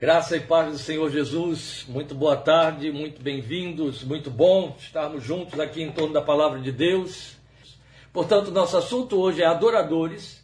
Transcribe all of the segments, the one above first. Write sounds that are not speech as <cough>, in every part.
Graça e paz do Senhor Jesus, muito boa tarde, muito bem-vindos, muito bom estarmos juntos aqui em torno da palavra de Deus. Portanto, nosso assunto hoje é adoradores,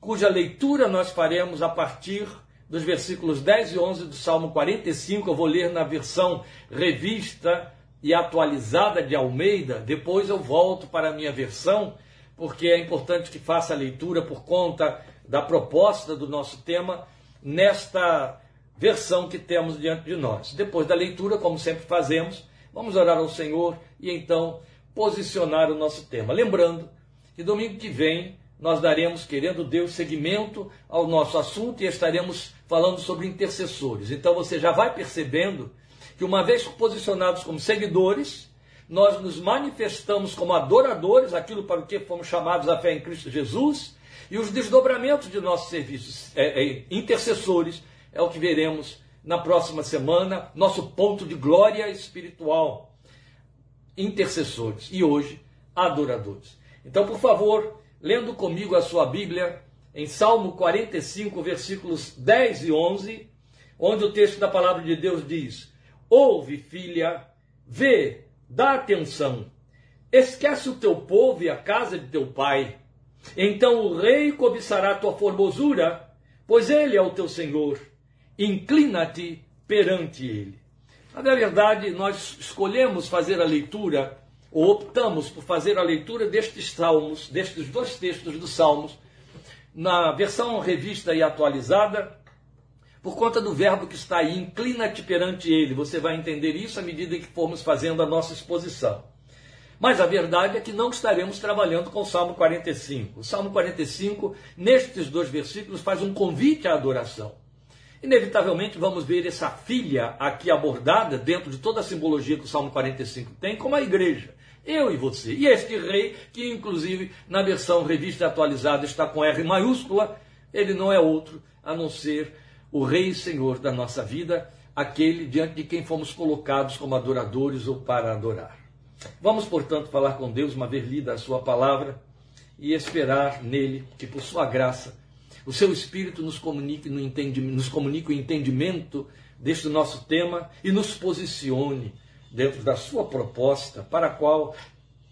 cuja leitura nós faremos a partir dos versículos 10 e 11 do Salmo 45. Eu vou ler na versão revista e atualizada de Almeida, depois eu volto para a minha versão, porque é importante que faça a leitura por conta da proposta do nosso tema nesta versão que temos diante de nós. Depois da leitura, como sempre fazemos, vamos orar ao Senhor e então posicionar o nosso tema. Lembrando que domingo que vem nós daremos, querendo Deus, seguimento ao nosso assunto e estaremos falando sobre intercessores. Então você já vai percebendo que, uma vez posicionados como seguidores, nós nos manifestamos como adoradores, aquilo para o que fomos chamados à fé em Cristo Jesus, e os desdobramentos de nossos serviços é, é, intercessores é o que veremos na próxima semana, nosso ponto de glória espiritual. Intercessores e hoje adoradores. Então, por favor, lendo comigo a sua Bíblia em Salmo 45, versículos 10 e 11, onde o texto da palavra de Deus diz: Ouve, filha, vê, dá atenção, esquece o teu povo e a casa de teu pai. Então o rei cobiçará tua formosura, pois ele é o teu senhor inclina-te perante ele. Na verdade, nós escolhemos fazer a leitura, ou optamos por fazer a leitura destes salmos, destes dois textos dos salmos, na versão revista e atualizada, por conta do verbo que está aí, inclina-te perante ele. Você vai entender isso à medida que formos fazendo a nossa exposição. Mas a verdade é que não estaremos trabalhando com o Salmo 45. O Salmo 45, nestes dois versículos, faz um convite à adoração. Inevitavelmente vamos ver essa filha aqui abordada dentro de toda a simbologia que o Salmo 45 tem, como a igreja. Eu e você. E este rei, que inclusive na versão revista atualizada está com R maiúscula, ele não é outro a não ser o Rei e Senhor da nossa vida, aquele diante de quem fomos colocados como adoradores ou para adorar. Vamos, portanto, falar com Deus, uma vez lida a Sua palavra, e esperar nele que, por Sua graça, o seu Espírito nos comunique, no nos comunique o entendimento deste nosso tema e nos posicione dentro da sua proposta para a qual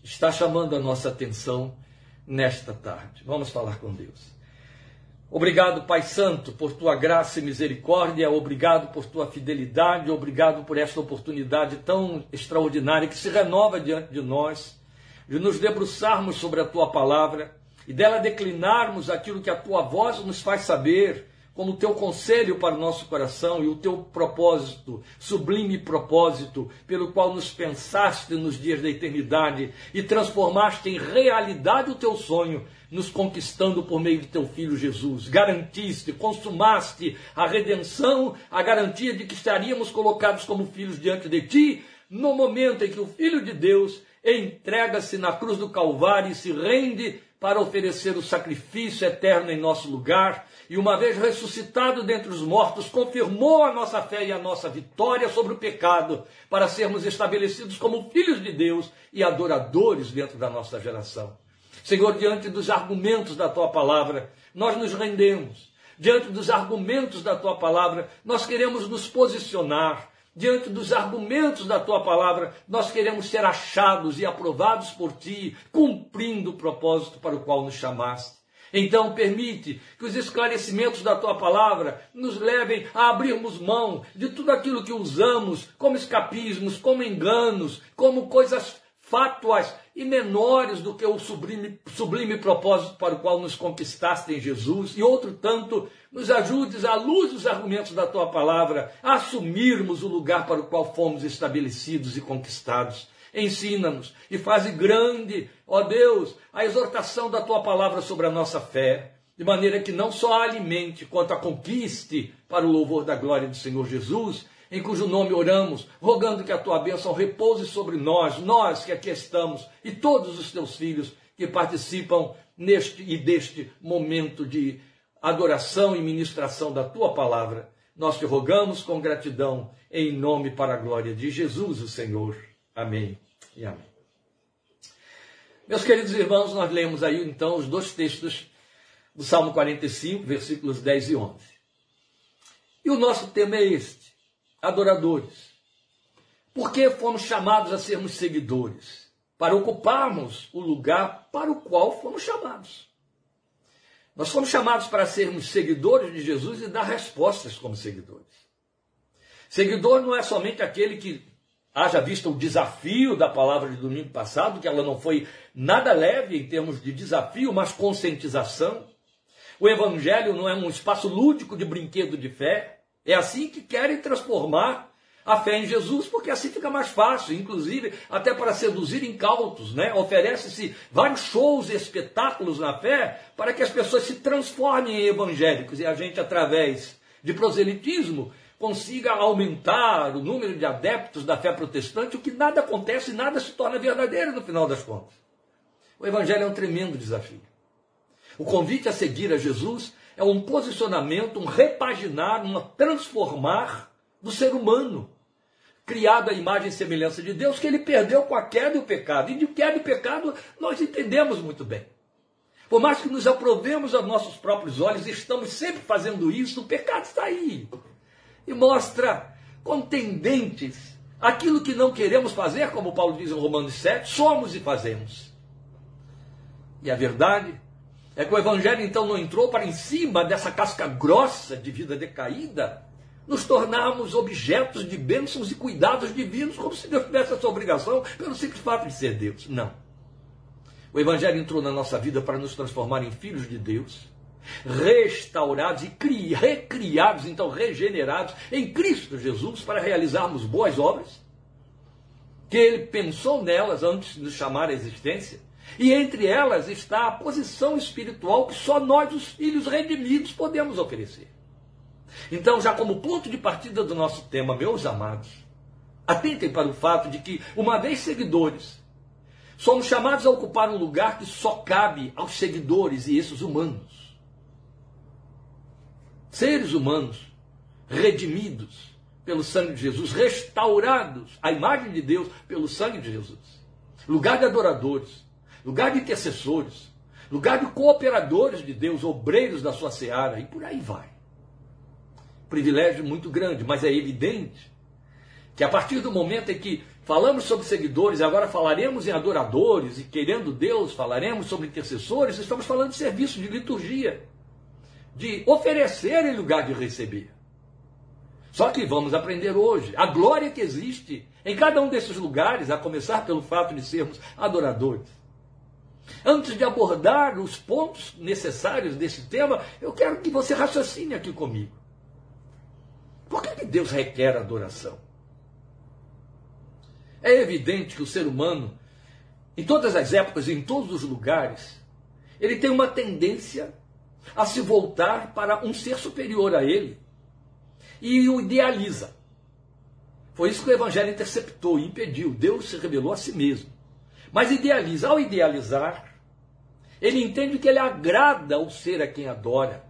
está chamando a nossa atenção nesta tarde. Vamos falar com Deus. Obrigado, Pai Santo, por tua graça e misericórdia, obrigado por tua fidelidade, obrigado por esta oportunidade tão extraordinária que se renova diante de nós, de nos debruçarmos sobre a tua palavra e dela declinarmos aquilo que a tua voz nos faz saber, como o teu conselho para o nosso coração e o teu propósito, sublime propósito, pelo qual nos pensaste nos dias da eternidade e transformaste em realidade o teu sonho, nos conquistando por meio de teu filho Jesus. Garantiste, consumaste a redenção, a garantia de que estaríamos colocados como filhos diante de ti, no momento em que o Filho de Deus entrega-se na cruz do Calvário e se rende para oferecer o sacrifício eterno em nosso lugar, e uma vez ressuscitado dentre os mortos, confirmou a nossa fé e a nossa vitória sobre o pecado, para sermos estabelecidos como filhos de Deus e adoradores dentro da nossa geração. Senhor, diante dos argumentos da tua palavra, nós nos rendemos. Diante dos argumentos da tua palavra, nós queremos nos posicionar diante dos argumentos da tua palavra, nós queremos ser achados e aprovados por ti, cumprindo o propósito para o qual nos chamaste. Então, permite que os esclarecimentos da tua palavra nos levem a abrirmos mão de tudo aquilo que usamos como escapismos, como enganos, como coisas fátuas e menores do que o sublime, sublime propósito para o qual nos conquistaste em Jesus, e outro tanto, nos ajudes, à luz dos argumentos da tua palavra, a assumirmos o lugar para o qual fomos estabelecidos e conquistados. Ensina-nos e faze grande, ó Deus, a exortação da tua palavra sobre a nossa fé, de maneira que não só a alimente, quanto a conquiste para o louvor da glória do Senhor Jesus, em cujo nome oramos, rogando que a tua bênção repouse sobre nós, nós que aqui estamos, e todos os teus filhos que participam neste e deste momento de adoração e ministração da tua palavra. Nós te rogamos com gratidão, em nome para a glória de Jesus, o Senhor. Amém e amém. Meus queridos irmãos, nós lemos aí então os dois textos do Salmo 45, versículos 10 e 11. E o nosso tema é este: adoradores. Por que fomos chamados a sermos seguidores? Para ocuparmos o lugar para o qual fomos chamados. Nós fomos chamados para sermos seguidores de Jesus e dar respostas como seguidores. Seguidor não é somente aquele que haja visto o desafio da palavra de domingo passado, que ela não foi nada leve em termos de desafio, mas conscientização. O evangelho não é um espaço lúdico de brinquedo de fé. É assim que querem transformar a fé em Jesus, porque assim fica mais fácil, inclusive até para seduzir incautos, né? Oferece-se vários shows e espetáculos na fé para que as pessoas se transformem em evangélicos e a gente, através de proselitismo, consiga aumentar o número de adeptos da fé protestante, o que nada acontece e nada se torna verdadeiro no final das contas. O Evangelho é um tremendo desafio. O convite a seguir a Jesus é um posicionamento, um repaginar, um transformar do ser humano, criado à imagem e semelhança de Deus, que ele perdeu com a queda e o pecado. E de queda e pecado nós entendemos muito bem. Por mais que nos aprovemos aos nossos próprios olhos, estamos sempre fazendo isso, o pecado está aí e mostra contendentes aquilo que não queremos fazer, como Paulo diz em Romanos 7, somos e fazemos. E a verdade é que o Evangelho então não entrou para em cima dessa casca grossa de vida decaída, nos tornarmos objetos de bênçãos e cuidados divinos, como se Deus tivesse essa obrigação pelo simples fato de ser Deus. Não. O Evangelho entrou na nossa vida para nos transformar em filhos de Deus restaurados e cri, recriados, então regenerados em Cristo Jesus para realizarmos boas obras, que Ele pensou nelas antes de nos chamar à existência. E entre elas está a posição espiritual que só nós, os filhos redimidos, podemos oferecer. Então, já como ponto de partida do nosso tema, meus amados, atentem para o fato de que, uma vez seguidores, somos chamados a ocupar um lugar que só cabe aos seguidores e esses humanos seres humanos redimidos pelo sangue de Jesus, restaurados à imagem de Deus pelo sangue de Jesus. Lugar de adoradores, lugar de intercessores, lugar de cooperadores de Deus, obreiros da sua seara, e por aí vai. Privilégio muito grande, mas é evidente que a partir do momento em que falamos sobre seguidores, agora falaremos em adoradores, e querendo Deus, falaremos sobre intercessores, estamos falando de serviço de liturgia de oferecer em lugar de receber. Só que vamos aprender hoje a glória que existe em cada um desses lugares, a começar pelo fato de sermos adoradores. Antes de abordar os pontos necessários desse tema, eu quero que você raciocine aqui comigo. Por que, Deus requer adoração? É evidente que o ser humano, em todas as épocas em todos os lugares, ele tem uma tendência a se voltar para um ser superior a ele e o idealiza. Foi isso que o Evangelho interceptou e impediu. Deus se revelou a si mesmo. Mas idealiza. Ao idealizar, ele entende que ele agrada ao ser a quem adora,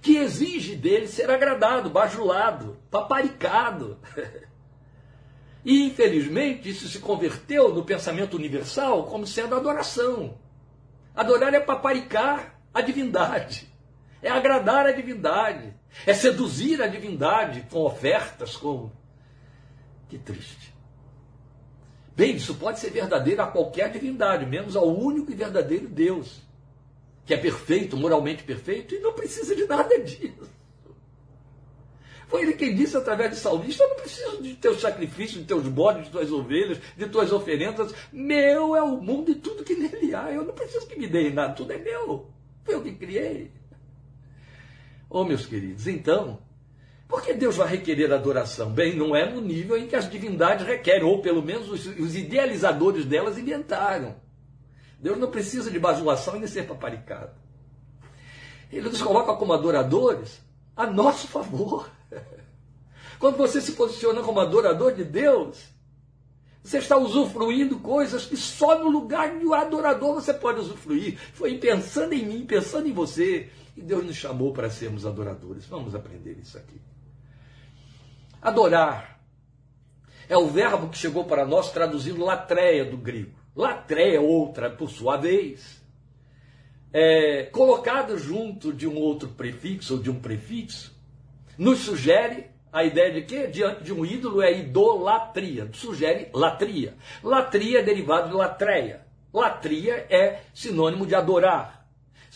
que exige dele ser agradado, bajulado, paparicado. <laughs> E, infelizmente, isso se converteu no pensamento universal como sendo adoração. Adorar é paparicar a divindade, é agradar a divindade, é seduzir a divindade com ofertas, com. Que triste. Bem, isso pode ser verdadeiro a qualquer divindade, menos ao único e verdadeiro Deus, que é perfeito, moralmente perfeito, e não precisa de nada <laughs> disso. Foi ele quem disse através de salmista: Eu não preciso de teus sacrifícios, de teus bodes, de tuas ovelhas, de tuas oferendas. Meu é o mundo e tudo que nele há. Eu não preciso que me deem nada, tudo é meu. Foi eu que criei. Oh, meus queridos, então, por que Deus vai requerer adoração? Bem, não é no nível em que as divindades requerem, ou pelo menos os, os idealizadores delas inventaram. Deus não precisa de bajulação e nem ser paparicado. Ele nos coloca como adoradores a nosso favor. <laughs> Quando você se posiciona como adorador de Deus, você está usufruindo coisas que só no lugar de um adorador você pode usufruir. Foi pensando em mim, pensando em você. E Deus nos chamou para sermos adoradores. Vamos aprender isso aqui. Adorar é o verbo que chegou para nós traduzindo latreia do grego. Latreia, outra, por sua vez, é, colocado junto de um outro prefixo ou de um prefixo, nos sugere a ideia de que diante de um ídolo é idolatria, sugere latria. Latria é derivado de latreia. Latria é sinônimo de adorar.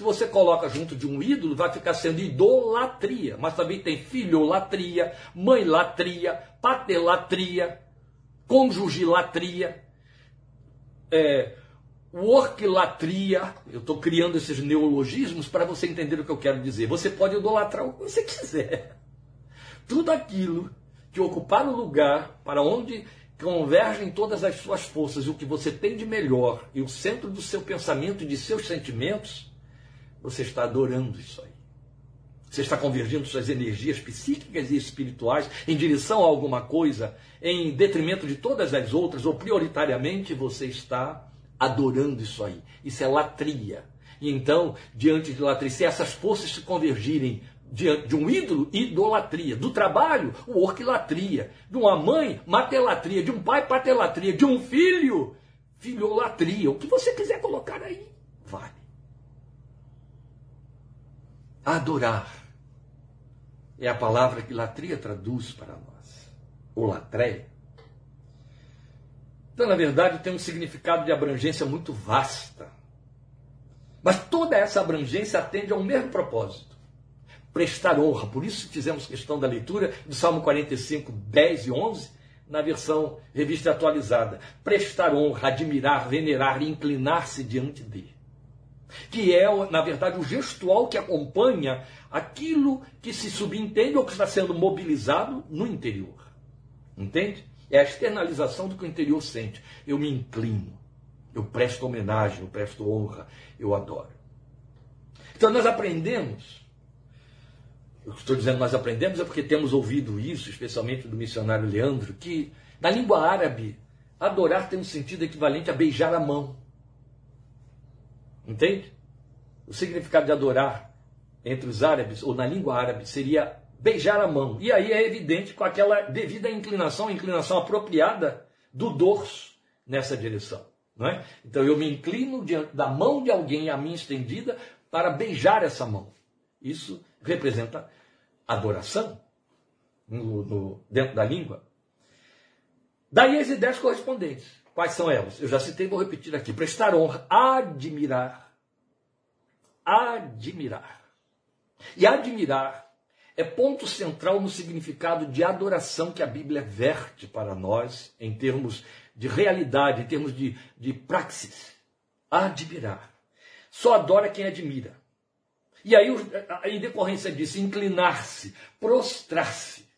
Se você coloca junto de um ídolo, vai ficar sendo idolatria. Mas também tem filholatria, mãe-latria, patelatria, cônjuge-latria, é, worklatria. Eu estou criando esses neologismos para você entender o que eu quero dizer. Você pode idolatrar o que você quiser tudo aquilo que ocupar o lugar para onde convergem todas as suas forças e o que você tem de melhor e o centro do seu pensamento e de seus sentimentos, você está adorando isso aí. Você está convergindo suas energias psíquicas e espirituais em direção a alguma coisa, em detrimento de todas as outras, ou prioritariamente você está adorando isso aí. Isso é latria. E então, diante de latria, se essas forças se convergirem de, de um ídolo, idolatria. Do trabalho, orquilatria. De uma mãe, matelatria. De um pai, patelatria. De um filho, filholatria. O que você quiser colocar aí, vale. Adorar é a palavra que latria traduz para nós. Ou latreia. Então, na verdade, tem um significado de abrangência muito vasta. Mas toda essa abrangência atende a um mesmo propósito prestar honra. Por isso fizemos questão da leitura do Salmo 45, 10 e 11, na versão revista atualizada. Prestar honra, admirar, venerar e inclinar-se diante de. Que é, na verdade, o gestual que acompanha aquilo que se subentende ou que está sendo mobilizado no interior. Entende? É a externalização do que o interior sente. Eu me inclino, eu presto homenagem, eu presto honra, eu adoro. Então nós aprendemos eu estou dizendo nós aprendemos é porque temos ouvido isso, especialmente do missionário Leandro, que na língua árabe, adorar tem um sentido equivalente a beijar a mão. Entende? O significado de adorar entre os árabes, ou na língua árabe, seria beijar a mão. E aí é evidente com aquela devida inclinação, inclinação apropriada do dorso nessa direção. Não é? Então eu me inclino diante da mão de alguém a mim estendida para beijar essa mão. Isso representa adoração no, no, dentro da língua. Daí as ideias correspondentes. Quais são elas? Eu já citei, vou repetir aqui. Prestar honra, admirar. Admirar. E admirar é ponto central no significado de adoração que a Bíblia verte para nós, em termos de realidade, em termos de, de praxis. Admirar. Só adora quem admira. E aí, em decorrência disso, inclinar-se, prostrar-se.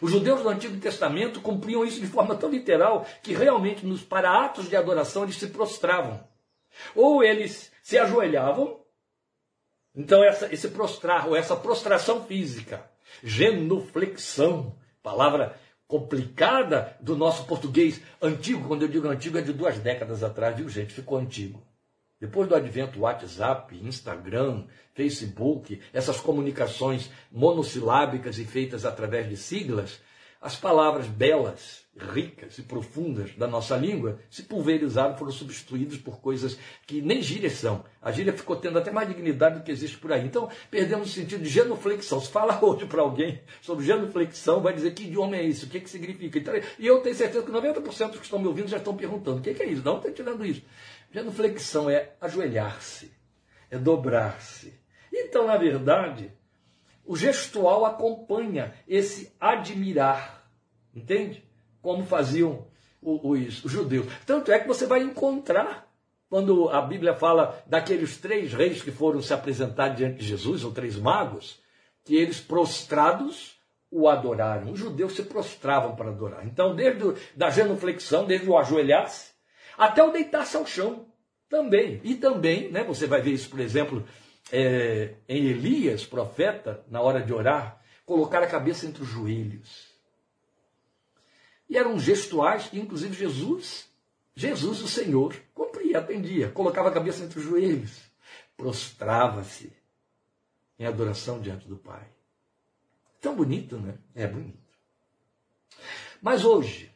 Os judeus do Antigo Testamento cumpriam isso de forma tão literal que realmente, nos, para atos de adoração, eles se prostravam. Ou eles se ajoelhavam, então essa, esse prostrar, ou essa prostração física, genuflexão, palavra complicada do nosso português antigo, quando eu digo antigo é de duas décadas atrás, viu gente, ficou antigo. Depois do advento do WhatsApp, Instagram, Facebook, essas comunicações monossilábicas e feitas através de siglas, as palavras belas, ricas e profundas da nossa língua se pulverizaram, foram substituídas por coisas que nem gírias são. A gíria ficou tendo até mais dignidade do que existe por aí. Então, perdemos o sentido de genuflexão. Se fala <laughs> hoje para alguém sobre genuflexão, vai dizer que idioma é isso, o que, que significa. Então, e eu tenho certeza que 90% dos que estão me ouvindo já estão perguntando: o que, é isso? Não está tirando isso. Genuflexão é ajoelhar-se, é dobrar-se. Então, na verdade, o gestual acompanha esse admirar, entende? Como faziam os, judeus. Tanto é que você vai encontrar quando a Bíblia fala daqueles três reis que foram se apresentar diante de Jesus, ou três magos, que eles prostrados o adoraram. Os judeus se prostravam para adorar. Então, desde a genuflexão, desde o ajoelhar-se, até o deitar-se ao chão também. E também, né, você vai ver isso, por exemplo, é, em Elias, profeta, na hora de orar, colocar a cabeça entre os joelhos. E eram gestuais que, inclusive, Jesus, Jesus, o Senhor, cumpria, atendia, colocava a cabeça entre os joelhos, prostrava-se em adoração diante do Pai. Tão bonito, né? É bonito. Mas hoje,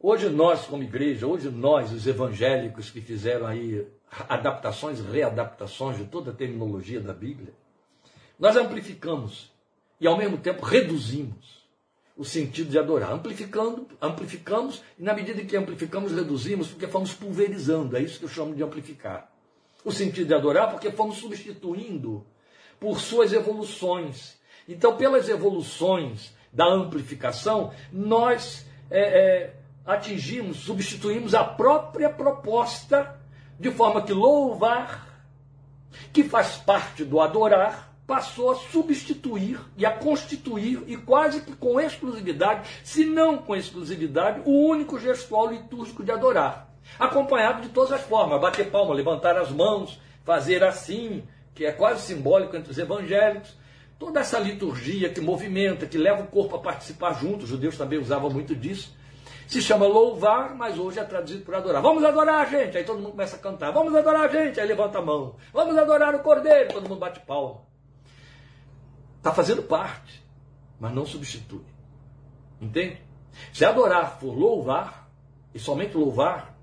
Hoje nós, como igreja, hoje nós, os evangélicos que fizeram aí adaptações, readaptações de toda a terminologia da Bíblia, nós amplificamos e ao mesmo tempo reduzimos o sentido de adorar. Amplificando, amplificamos, e na medida que amplificamos, reduzimos, porque fomos pulverizando. É isso que eu chamo de amplificar. O sentido de adorar, porque fomos substituindo por suas evoluções. Então, pelas evoluções da amplificação, nós é, é, atingimos, substituímos a própria proposta, de forma que louvar, que faz parte do adorar, passou a substituir e a constituir, e quase que com exclusividade, se não com exclusividade, o único gestual litúrgico de adorar. Acompanhado de todas as formas, bater palma, levantar as mãos, fazer assim, que é quase simbólico entre os evangélicos. Toda essa liturgia que movimenta, que leva o corpo a participar junto, os judeus também usavam muito disso. Se chama louvar, mas hoje é traduzido por adorar. Vamos adorar, gente! Aí todo mundo começa a cantar. Vamos adorar, gente! Aí levanta a mão. Vamos adorar o cordeiro! Todo mundo bate palma. Está fazendo parte, mas não substitui. Entende? Se adorar for louvar, e somente louvar,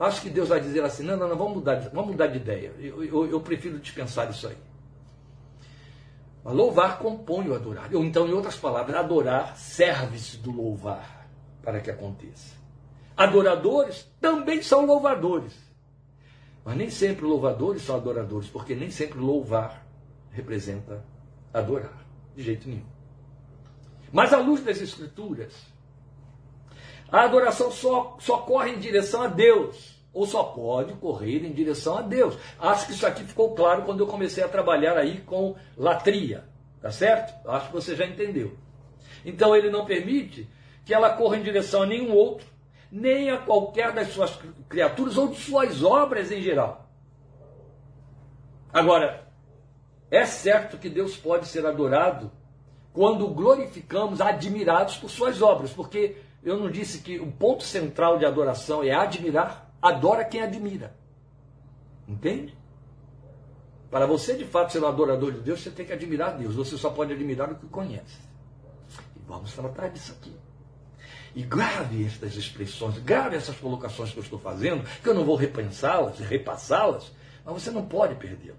acho que Deus vai dizer assim: não, não, não, vamos mudar vamos mudar de ideia. Eu, eu, eu prefiro dispensar isso aí. Mas louvar compõe o adorar. Ou então, em outras palavras, adorar serve-se do louvar para que aconteça. Adoradores também são louvadores. Mas nem sempre louvadores são adoradores, porque nem sempre louvar representa adorar, de jeito nenhum. Mas à luz das Escrituras, a adoração só, só corre em direção a Deus, ou só pode correr em direção a Deus. Acho que isso aqui ficou claro quando eu comecei a trabalhar aí com latria, tá certo? Acho que você já entendeu. Então ele não permite que ela corra em direção a nenhum outro, nem a qualquer das suas criaturas ou de suas obras em geral. Agora, é certo que Deus pode ser adorado quando glorificamos, admirados por suas obras, porque eu não disse que o ponto central de adoração é admirar, adora quem admira. Entende? Para você de fato ser um adorador de Deus, você tem que admirar Deus. Você só pode admirar o que conhece. E vamos tratar disso aqui. E grave estas expressões, grave essas colocações que eu estou fazendo, que eu não vou repensá-las e repassá-las, mas você não pode perdê-las.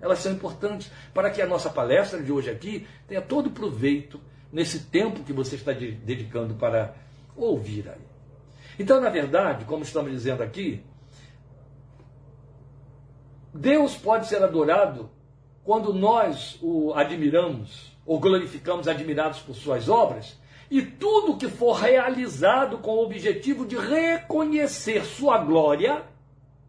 Elas são importantes para que a nossa palestra de hoje aqui tenha todo proveito nesse tempo que você está dedicando para ouvir aí. Então, na verdade, como estamos dizendo aqui, Deus pode ser adorado quando nós o admiramos ou glorificamos, admirados por suas obras, e tudo que for realizado com o objetivo de reconhecer sua glória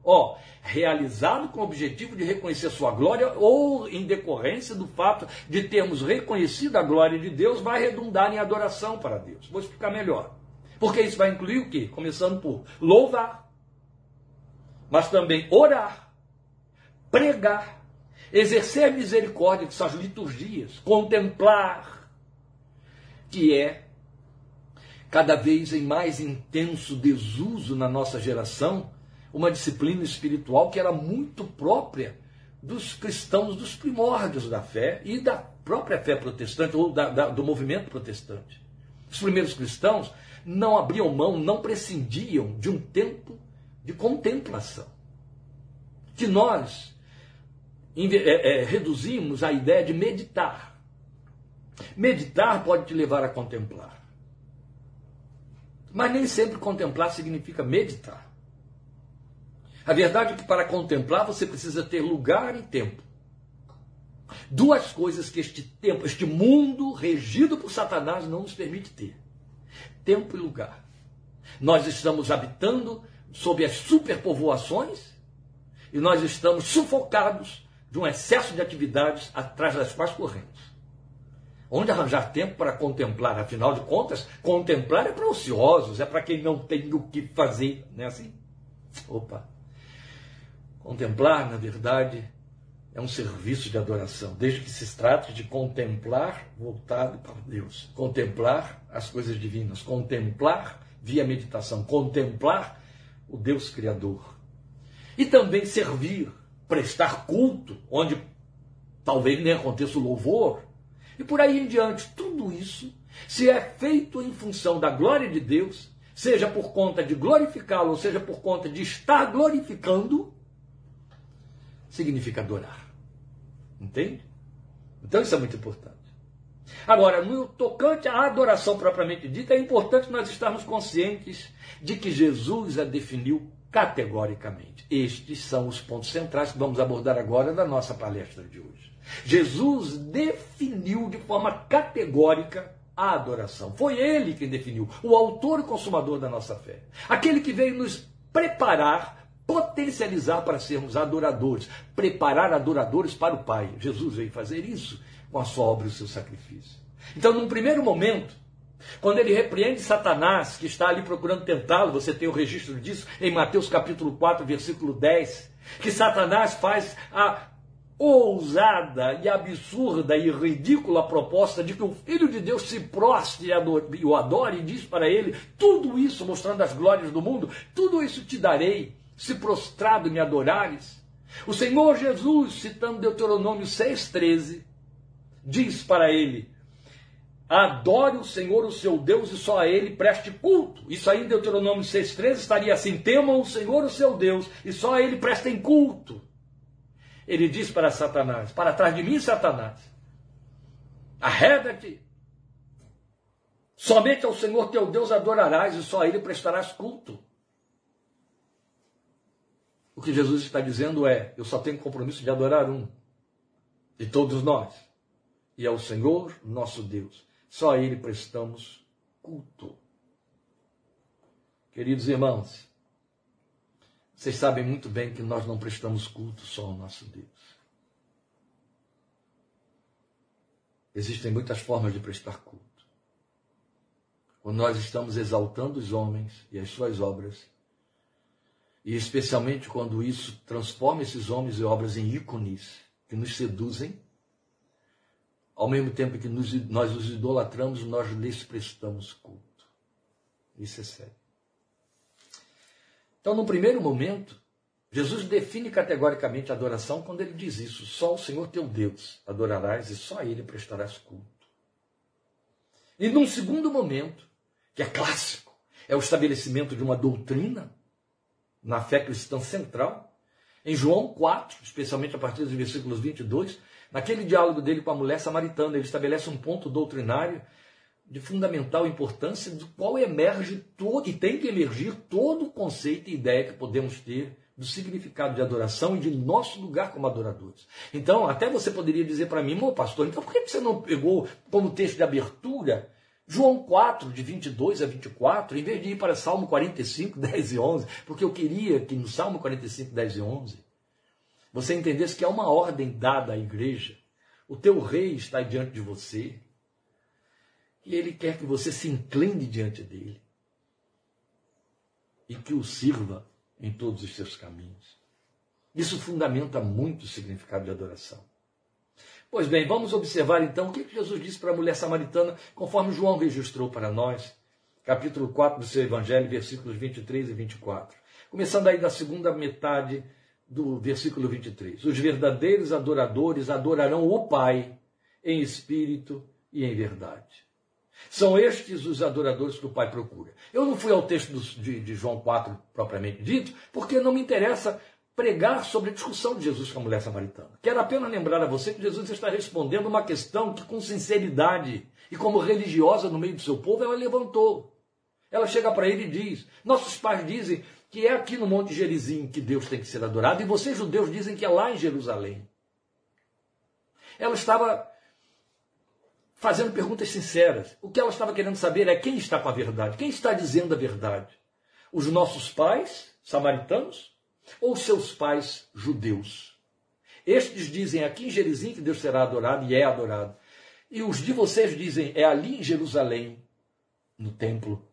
Ó, realizado com o objetivo de reconhecer sua glória ou em decorrência do fato de termos reconhecido a glória de Deus, vai redundar em adoração para Deus. Vou explicar melhor. Porque isso vai incluir o quê? Começando por louvar, mas também orar, pregar, exercer misericórdia, que são as liturgias, contemplar, que é cada vez em mais intenso desuso na nossa geração uma disciplina espiritual que era muito própria dos cristãos dos primórdios da fé e da própria fé protestante, ou da, da, do movimento protestante. Os primeiros cristãos não abriam mão, não prescindiam de um tempo de contemplação. Que nós é, é, reduzimos a ideia de meditar. Meditar pode te levar a contemplar. Mas nem sempre contemplar significa meditar. A verdade é que para contemplar você precisa ter lugar e tempo. Duas coisas que este tempo, este mundo regido por Satanás não nos permite ter: tempo e lugar. Nós estamos habitando sob as superpovoações e nós estamos sufocados de um excesso de atividades atrás das quais corremos. Onde arranjar tempo para contemplar? Afinal de contas, contemplar é para ociosos, é para quem não tem o que fazer, não é assim? Opa! Contemplar, na verdade, é um serviço de adoração, desde que se trate de contemplar voltado para Deus, contemplar as coisas divinas, contemplar via meditação, contemplar o Deus Criador. E também servir, prestar culto, onde talvez nem aconteça o louvor, e por aí em diante. Tudo isso, se é feito em função da glória de Deus, seja por conta de glorificá-lo, ou seja por conta de estar glorificando, significa adorar. Entende? Então isso é muito importante. Agora, no tocante à adoração propriamente dita, é importante nós estarmos conscientes de que Jesus a definiu categoricamente. Estes são os pontos centrais que vamos abordar agora na nossa palestra de hoje. Jesus definiu de forma categórica a adoração. Foi ele quem definiu, o autor e consumador da nossa fé. Aquele que veio nos preparar, potencializar para sermos adoradores, preparar adoradores para o Pai. Jesus veio fazer isso com a sua obra e o seu sacrifício. Então, num primeiro momento, quando ele repreende Satanás, que está ali procurando tentá-lo, você tem o registro disso em Mateus capítulo 4, versículo 10, que Satanás faz a ousada e absurda e ridícula proposta de que o Filho de Deus se prostre e o adore e diz para ele: tudo isso, mostrando as glórias do mundo, tudo isso te darei, se prostrado me adorares. O Senhor Jesus, citando Deuteronômio 6,13, diz para ele: Adore o Senhor, o seu Deus, e só a Ele preste culto. Isso aí em Deuteronômio 6,13 estaria assim: temam o Senhor, o seu Deus, e só a Ele prestem culto. Ele diz para Satanás: Para trás de mim, Satanás, arreda-te. Somente ao Senhor teu Deus adorarás, e só a Ele prestarás culto. O que Jesus está dizendo é: Eu só tenho compromisso de adorar um, de todos nós, e é o Senhor nosso Deus só a Ele prestamos culto. Queridos irmãos, vocês sabem muito bem que nós não prestamos culto só ao nosso Deus. Existem muitas formas de prestar culto. Quando nós estamos exaltando os homens e as suas obras, e especialmente quando isso transforma esses homens e obras em ícones que nos seduzem, ao mesmo tempo que nós os idolatramos, nós lhes prestamos culto. Isso é sério. Então, no primeiro momento, Jesus define categoricamente a adoração quando ele diz isso: só o Senhor teu Deus adorarás e só a ele prestarás culto. E num segundo momento, que é clássico, é o estabelecimento de uma doutrina na fé cristã central, em João 4, especialmente a partir dos versículos 22, Naquele diálogo dele com a mulher samaritana, ele estabelece um ponto doutrinário de fundamental importância, do qual emerge todo, e tem que emergir todo o conceito e ideia que podemos ter do significado de adoração e de nosso lugar como adoradores. Então, até você poderia dizer para mim, meu pastor, então por que você não pegou como texto de abertura João 4, de 22 a 24, em vez de ir para Salmo 45, 10 e 11, <laughs> porque eu queria que no Salmo 45, 10 e 11, você entendesse que há uma ordem dada à igreja. O teu rei está diante de você. E ele quer que você se incline diante dele. E que o sirva em todos os seus caminhos. Isso fundamenta muito o significado de adoração. Pois bem, vamos observar então o que Jesus disse para a mulher samaritana, conforme João registrou para nós, capítulo 4 do seu Evangelho, versículos 23 e 24. Começando aí da segunda metade do versículo 23. Os verdadeiros adoradores adorarão o Pai em espírito e em verdade. São estes os adoradores que o Pai procura. Eu não fui ao texto de, João 4 propriamente dito, porque não me interessa pregar sobre a discussão de Jesus com a mulher samaritana. Quero apenas lembrar a você que Jesus está respondendo uma questão que, com sinceridade e como religiosa no meio do seu povo, ela levantou. Ela chega para ele e diz: Nossos pais dizem que é aqui no Monte Gerizim que Deus tem que ser adorado, e vocês judeus dizem que é lá em Jerusalém. Ela estava fazendo perguntas sinceras. O que ela estava querendo saber é quem está com a verdade, quem está dizendo a verdade. Os nossos pais, samaritanos, ou seus pais judeus? Estes dizem aqui em Gerizim que Deus será adorado e é adorado. E os de vocês dizem é ali em Jerusalém, no templo,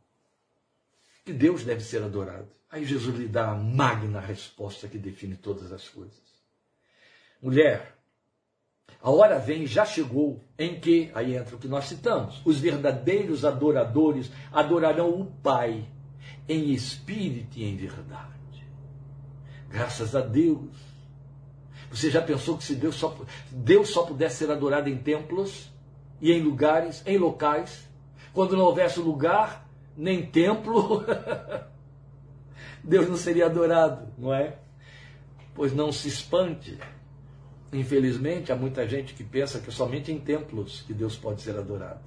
que Deus deve ser adorado. Aí Jesus lhe dá a magna resposta que define todas as coisas. Mulher, a hora vem, já chegou, em que, aí entra o que nós citamos, os verdadeiros adoradores adorarão o Pai em espírito e em verdade. Graças a Deus. Você já pensou que se Deus só, Deus só pudesse ser adorado em templos e em lugares, em locais, quando não houvesse lugar, nem templo, <laughs> Deus não seria adorado, não é? Pois não se espante. Infelizmente, há muita gente que pensa que somente em templos que Deus pode ser adorado.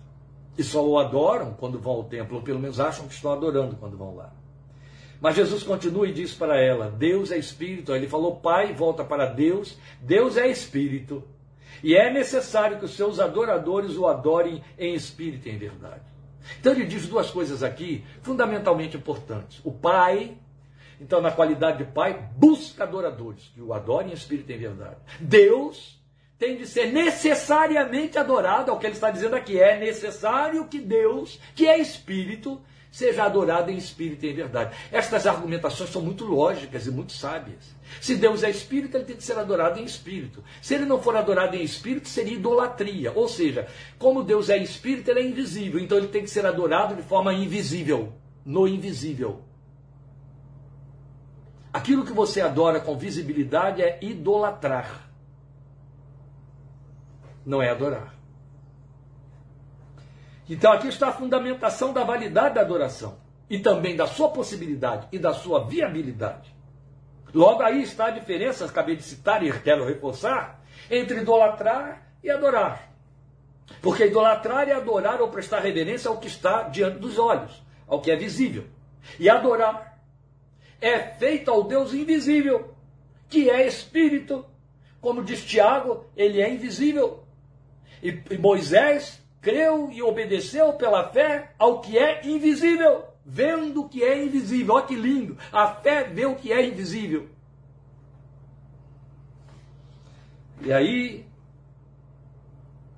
E só o adoram quando vão ao templo, ou pelo menos acham que estão adorando quando vão lá. Mas Jesus continua e diz para ela: Deus é espírito. Ele falou, Pai, volta para Deus. Deus é espírito. E é necessário que os seus adoradores o adorem em espírito e em verdade. Então ele diz duas coisas aqui fundamentalmente importantes. O Pai, então na qualidade de Pai, busca adoradores que o adorem em espírito e em verdade. Deus tem de ser necessariamente adorado, é o que ele está dizendo aqui. É necessário que Deus, que é espírito, seja adorado em espírito e em verdade. Estas argumentações são muito lógicas e muito sábias. Se Deus é espírito, ele tem que ser adorado em espírito. Se ele não for adorado em espírito, seria idolatria. Ou seja, como Deus é espírito, ele é invisível. Então ele tem que ser adorado de forma invisível, no invisível. Aquilo que você adora com visibilidade é idolatrar. Não é adorar. Então aqui está a fundamentação da validade da adoração e também da sua possibilidade e da sua viabilidade. Logo aí está a diferença, acabei de citar e quero reforçar, entre idolatrar e adorar. Porque idolatrar é adorar ou prestar reverência ao que está diante dos olhos, ao que é visível. E adorar é feito ao Deus invisível, que é espírito. Como diz Tiago, ele é invisível. E, e Moisés creu e obedeceu pela fé ao que é invisível, vendo o que é invisível. Olha que lindo! A fé vê o que é invisível. E aí,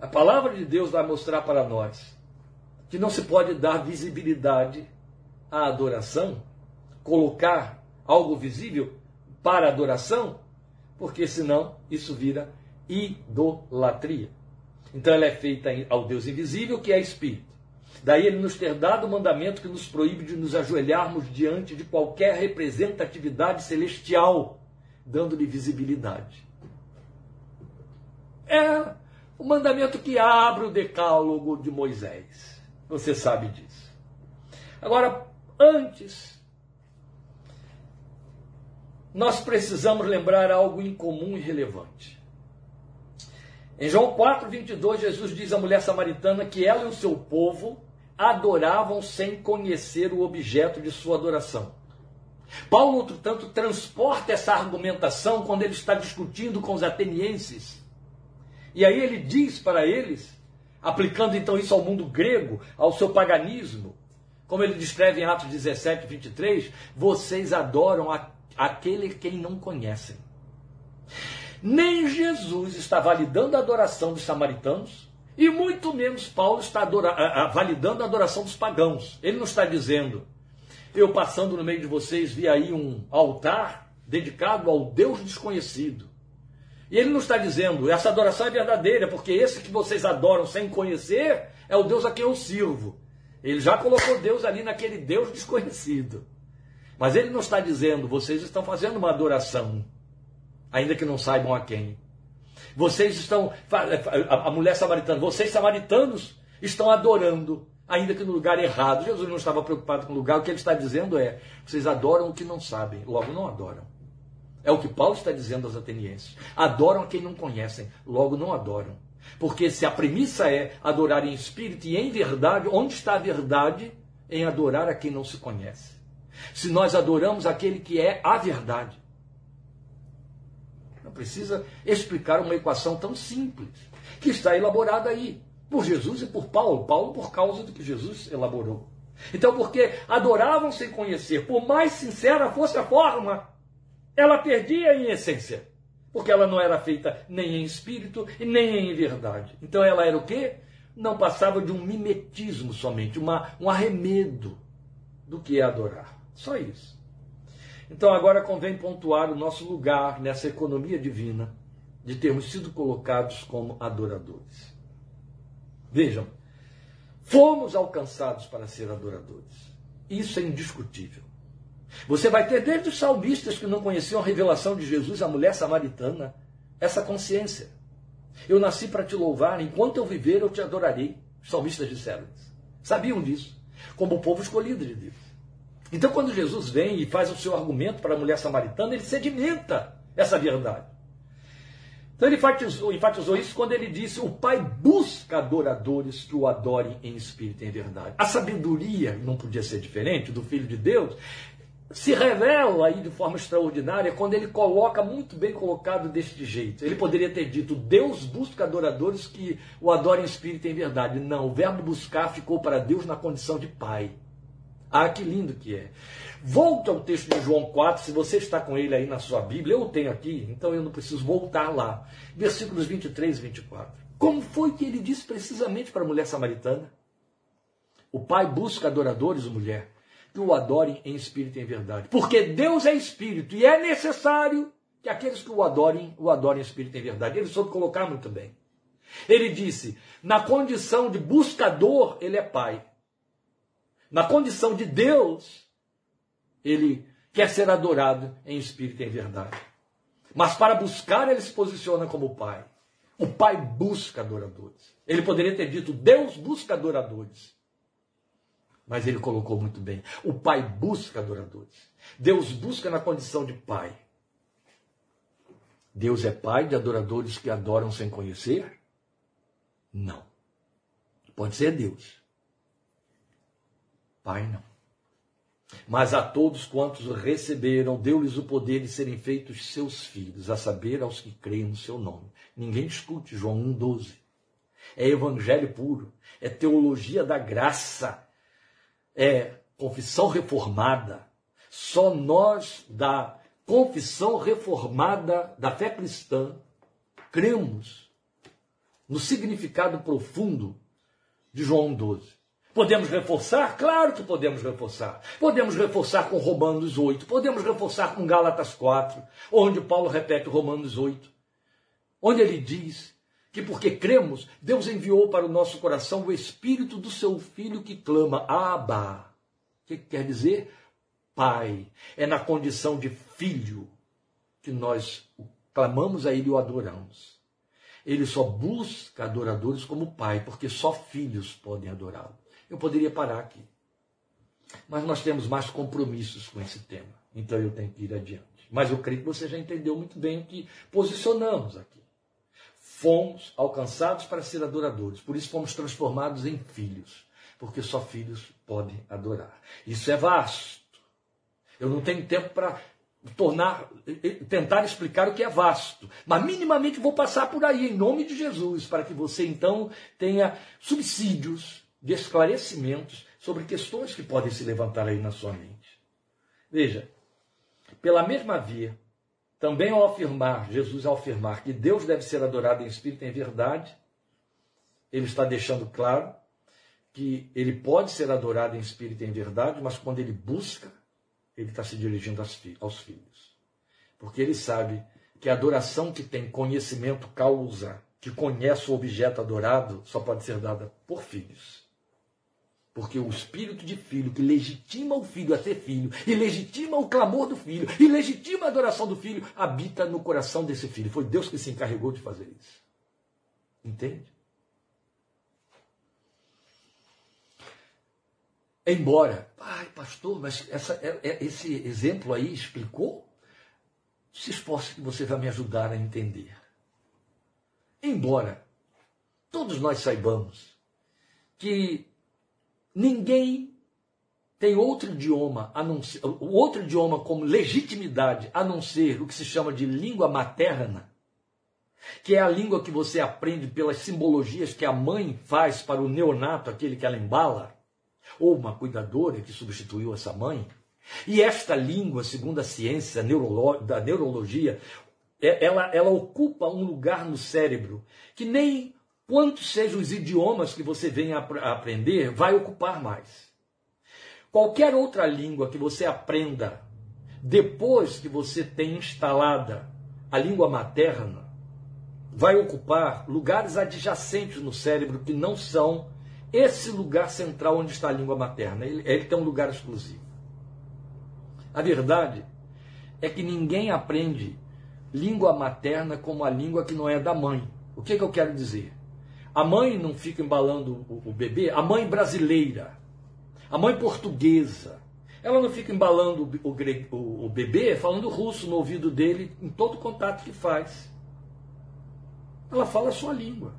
a palavra de Deus vai mostrar para nós que não se pode dar visibilidade à adoração, colocar algo visível para adoração, porque senão isso vira idolatria. Então ela é feita ao Deus invisível, que é Espírito. Daí ele nos ter dado o mandamento que nos proíbe de nos ajoelharmos diante de qualquer representatividade celestial, dando-lhe visibilidade. É o mandamento que abre o decálogo de Moisés. Você sabe disso. Agora, antes, nós precisamos lembrar algo incomum e relevante. Em João 4, 22, Jesus diz à mulher samaritana que ela e o seu povo adoravam sem conhecer o objeto de sua adoração. Paulo, entretanto, transporta essa argumentação quando ele está discutindo com os atenienses. E aí ele diz para eles, aplicando então isso ao mundo grego, ao seu paganismo, como ele descreve em Atos 17, 23, vocês adoram aquele quem não conhecem. Nem Jesus está validando a adoração dos samaritanos, e muito menos Paulo está adora, validando a adoração dos pagãos. Ele não está dizendo, eu passando no meio de vocês vi aí um altar dedicado ao Deus desconhecido. E ele não está dizendo, essa adoração é verdadeira, porque esse que vocês adoram sem conhecer é o Deus a quem eu sirvo. Ele já colocou Deus ali naquele Deus desconhecido. Mas ele não está dizendo, vocês estão fazendo uma adoração ainda que não saibam a quem. Vocês estão, a mulher samaritana, vocês samaritanos estão adorando, ainda que no lugar errado. Jesus não estava preocupado com o lugar, o que ele está dizendo é: vocês adoram o que não sabem, logo não adoram. É o que Paulo está dizendo aos atenienses. Adoram a quem não conhecem, logo não adoram. Porque se a premissa é adorar em espírito e em verdade, onde está a verdade? Em adorar a quem não se conhece. Se nós adoramos aquele que é a verdade, precisa explicar uma equação tão simples, que está elaborada aí, por Jesus e por Paulo. Paulo, por causa do que Jesus elaborou. Então, porque adoravam sem conhecer, por mais sincera fosse a forma, ela perdia em essência. Porque ela não era feita nem em espírito e nem em verdade. Então ela era o quê? Não passava de um mimetismo somente, uma, um arremedo do que é adorar. Só isso. Então agora convém pontuar o nosso lugar nessa economia divina de termos sido colocados como adoradores. Vejam, fomos alcançados para ser adoradores. Isso é indiscutível. Você vai ter desde os salmistas que não conheciam a revelação de Jesus à mulher samaritana essa consciência. Eu nasci para te louvar, enquanto eu viver eu te adorarei. Os salmistas disseram isso. Sabiam disso, como o povo escolhido de Deus. Então, quando Jesus vem e faz o seu argumento para a mulher samaritana, ele sedimenta essa verdade. Então ele enfatizou, enfatizou, isso quando ele disse: o Pai busca adoradores que o adorem em espírito e em verdade. A sabedoria, não podia ser diferente, do Filho de Deus, se revela aí de forma extraordinária quando ele coloca muito bem colocado deste jeito. Ele poderia ter dito: Deus busca adoradores que o adorem em espírito e em verdade. Não, o verbo buscar ficou para Deus na condição de Pai. Ah, que lindo que é. Volte ao texto de João 4, se você está com ele aí na sua Bíblia, eu tenho aqui, então eu não preciso voltar lá. Versículos 23 e 24. Como foi que ele disse precisamente para a mulher samaritana? O pai busca adoradores, mulher, que o adorem em espírito e em verdade. Porque Deus é espírito e é necessário que aqueles que o adorem, o adorem em espírito e em verdade. Ele soube colocar muito bem. Ele disse: na condição de buscador, ele é pai. Na condição de Deus, ele quer ser adorado em espírito e em verdade. Mas para buscar, ele se posiciona como pai. O pai busca adoradores. Ele poderia ter dito: Deus busca adoradores. Mas ele colocou muito bem. O Pai busca adoradores. Deus busca na condição de Pai. Deus é Pai de adoradores que adoram sem conhecer? Não. Pode ser Deus. Pai não. Mas a todos quantos receberam, deu-lhes o poder de serem feitos seus filhos, a saber, aos que creem no seu nome. Ninguém discute João 1,12. É evangelho puro, é teologia da graça, é confissão reformada. Só nós da confissão reformada da fé cristã cremos no significado profundo de João 12. Podemos reforçar? Claro que podemos reforçar. Podemos reforçar com Romanos 8, podemos reforçar com Gálatas 4, onde Paulo repete Romanos 8, onde ele diz que porque cremos, Deus enviou para o nosso coração o espírito do seu filho que clama Abba. O que quer dizer? Pai. É na condição de filho que nós clamamos a ele e o adoramos. Ele só busca adoradores como pai, porque só filhos podem adorá-lo. Eu poderia parar aqui. Mas nós temos mais compromissos com esse tema. Então eu tenho que ir adiante. Mas eu creio que você já entendeu muito bem o que posicionamos aqui fomos alcançados para ser adoradores. Por isso fomos transformados em filhos, porque só filhos podem adorar. Isso é vasto. Eu não tenho tempo para tornar, tentar explicar o que é vasto, mas minimamente vou passar por aí em nome de Jesus, para que você então tenha subsídios de esclarecimentos sobre questões que podem se levantar aí na sua mente. Veja, pela mesma via também ao afirmar, Jesus ao afirmar que Deus deve ser adorado em espírito e em verdade, ele está deixando claro que ele pode ser adorado em espírito e em verdade, mas quando ele busca, ele está se dirigindo aos filhos. Porque ele sabe que a adoração que tem conhecimento causa, que conhece o objeto adorado, só pode ser dada por filhos. Porque o espírito de filho que legitima o filho a ser filho, e legitima o clamor do filho, e legitima a adoração do filho, habita no coração desse filho. Foi Deus que se encarregou de fazer isso. Entende? Embora, ai pastor, mas essa, é, é, esse exemplo aí explicou? Se esforce que você vai me ajudar a entender. Embora todos nós saibamos que Ninguém tem outro idioma, a não ser, outro idioma como legitimidade, a não ser o que se chama de língua materna, que é a língua que você aprende pelas simbologias que a mãe faz para o neonato, aquele que ela embala, ou uma cuidadora que substituiu essa mãe. E esta língua, segundo a ciência da neurologia, é, ela, ela ocupa um lugar no cérebro que nem quantos sejam os idiomas que você venha a aprender, vai ocupar mais. Qualquer outra língua que você aprenda depois que você tem instalada a língua materna, vai ocupar lugares adjacentes no cérebro que não são esse lugar central onde está a língua materna. Ele, ele tem um lugar exclusivo. A verdade é que ninguém aprende língua materna como a língua que não é da mãe. O que, que eu quero dizer? A mãe não fica embalando o, bebê, a mãe brasileira, a mãe portuguesa, ela não fica embalando o, o, o, bebê falando russo no ouvido dele em todo contato que faz. ela fala a sua língua.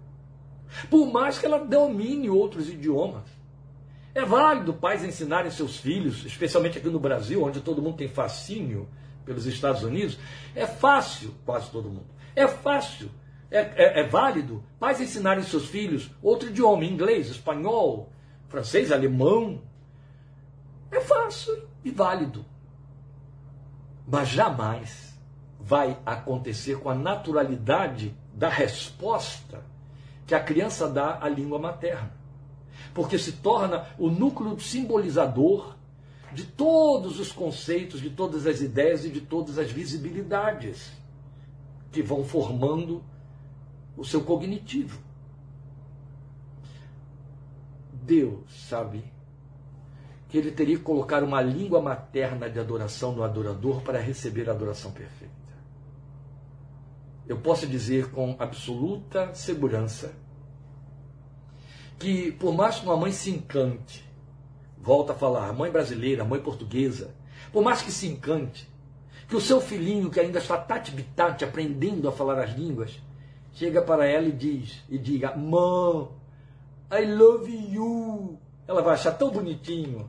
Por mais que ela domine outros idiomas. É válido pais ensinarem seus filhos, especialmente aqui no Brasil, onde todo mundo tem fascínio pelos Estados Unidos, é fácil, quase todo mundo, é fácil, é, é, é válido pais ensinarem seus filhos outro idioma, inglês, espanhol, francês, alemão. É fácil e válido. Mas jamais vai acontecer com a naturalidade da resposta que a criança dá à língua materna. Porque se torna o núcleo simbolizador de todos os conceitos, de todas as ideias e de todas as visibilidades que vão formando o seu cognitivo. Deus sabe que ele teria que colocar uma língua materna de adoração no adorador para receber a adoração perfeita. Eu posso dizer com absoluta segurança que, por mais que uma mãe se encante, volta a falar, mãe brasileira, mãe portuguesa, por mais que se encante, que o seu filhinho, que ainda está tati-bitate, aprendendo a falar as línguas, chega para ela e diz, e diga, mãe, I love you. Ela vai achar tão bonitinho,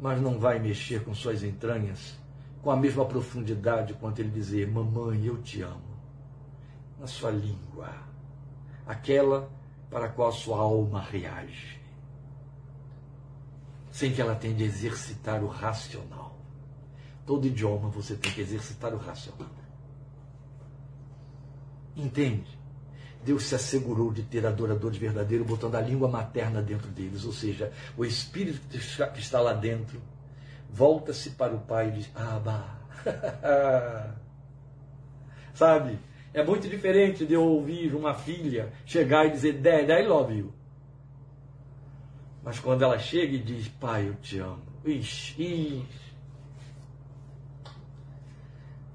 mas não vai mexer com suas entranhas com a mesma profundidade quanto ele dizer, mamãe, eu te amo, na sua língua, aquela para a qual a sua alma reage, sem que ela tenha de exercitar o racional. Todo idioma você tem que exercitar o racional. Entende? Deus se assegurou de ter adoradores verdadeiros, botando a língua materna dentro deles, ou seja, o espírito que está lá dentro volta-se para o pai e diz: Abba. <laughs> Sabe? É muito diferente de eu ouvir uma filha chegar e dizer: Dad, I love you. Mas quando ela chega e diz: Pai, eu te amo. Ixi, ixi.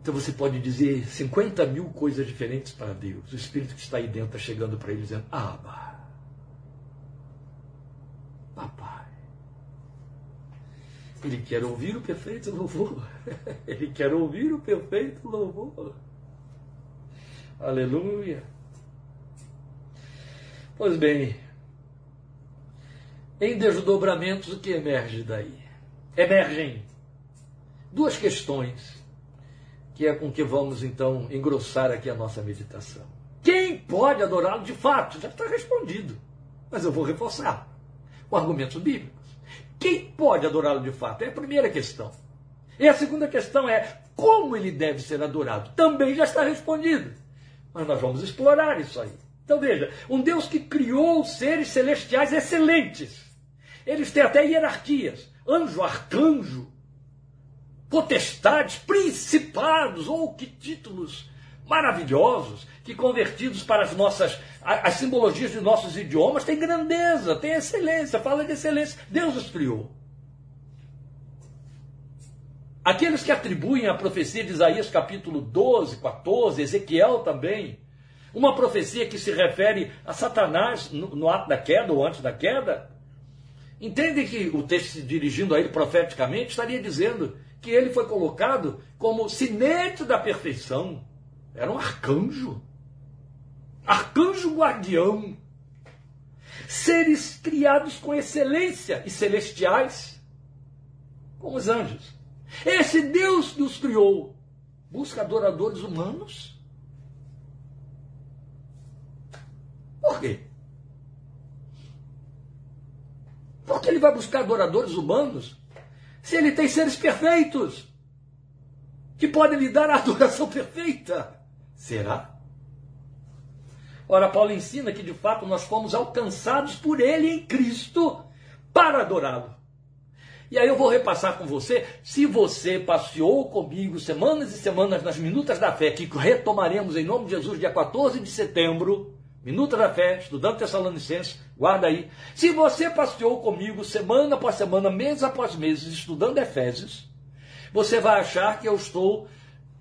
Então você pode dizer 50 mil coisas diferentes para Deus. O Espírito que está aí dentro está chegando para ele dizendo: Abba, papai. Ele quer ouvir o perfeito louvor. <laughs> Ele quer ouvir o perfeito louvor. Aleluia. Pois bem, em desdobramentos, o que emerge daí? Emergem duas questões que é com que vamos então engrossar aqui a nossa meditação. Quem pode adorá-lo de fato? Já está respondido. Mas eu vou reforçar com argumentos bíblicos. Quem pode adorá-lo de fato? É a primeira questão. E a segunda questão é como ele deve ser adorado? Também já está respondido. Mas nós vamos explorar isso aí. Então veja, um Deus que criou seres celestiais excelentes. Eles têm até hierarquias. Anjo, arcanjo, potestades, principados, ou que títulos maravilhosos, que convertidos para as nossas, as simbologias de nossos idiomas, têm grandeza, têm excelência, fala de excelência. Deus os criou. Aqueles que atribuem a profecia de Isaías capítulo 12, 14, Ezequiel também, uma profecia que se refere a Satanás no, no ato da queda ou antes da queda, entende que o texto se dirigindo a ele profeticamente estaria dizendo que ele foi colocado como sinete da perfeição. Era um arcanjo. Arcanjo guardião. Seres criados com excelência e celestiais, como os anjos. Esse Deus que os criou busca adoradores humanos? Por quê? Por que ele vai buscar adoradores humanos se ele tem seres perfeitos que podem lhe dar a <laughs> adoração perfeita? Será? Ora, Paulo ensina que de fato nós fomos alcançados por ele em Cristo para adorá-lo. E aí eu vou repassar com você, se você passeou comigo semanas e semanas nas Minutas da Fé, que retomaremos em nome de Jesus dia 14 de setembro, Minuta da Fé, estudando Tessalonicenses, guarda aí. Se você passeou comigo semana após semana, mês após mês, estudando Efésios, você vai achar que eu estou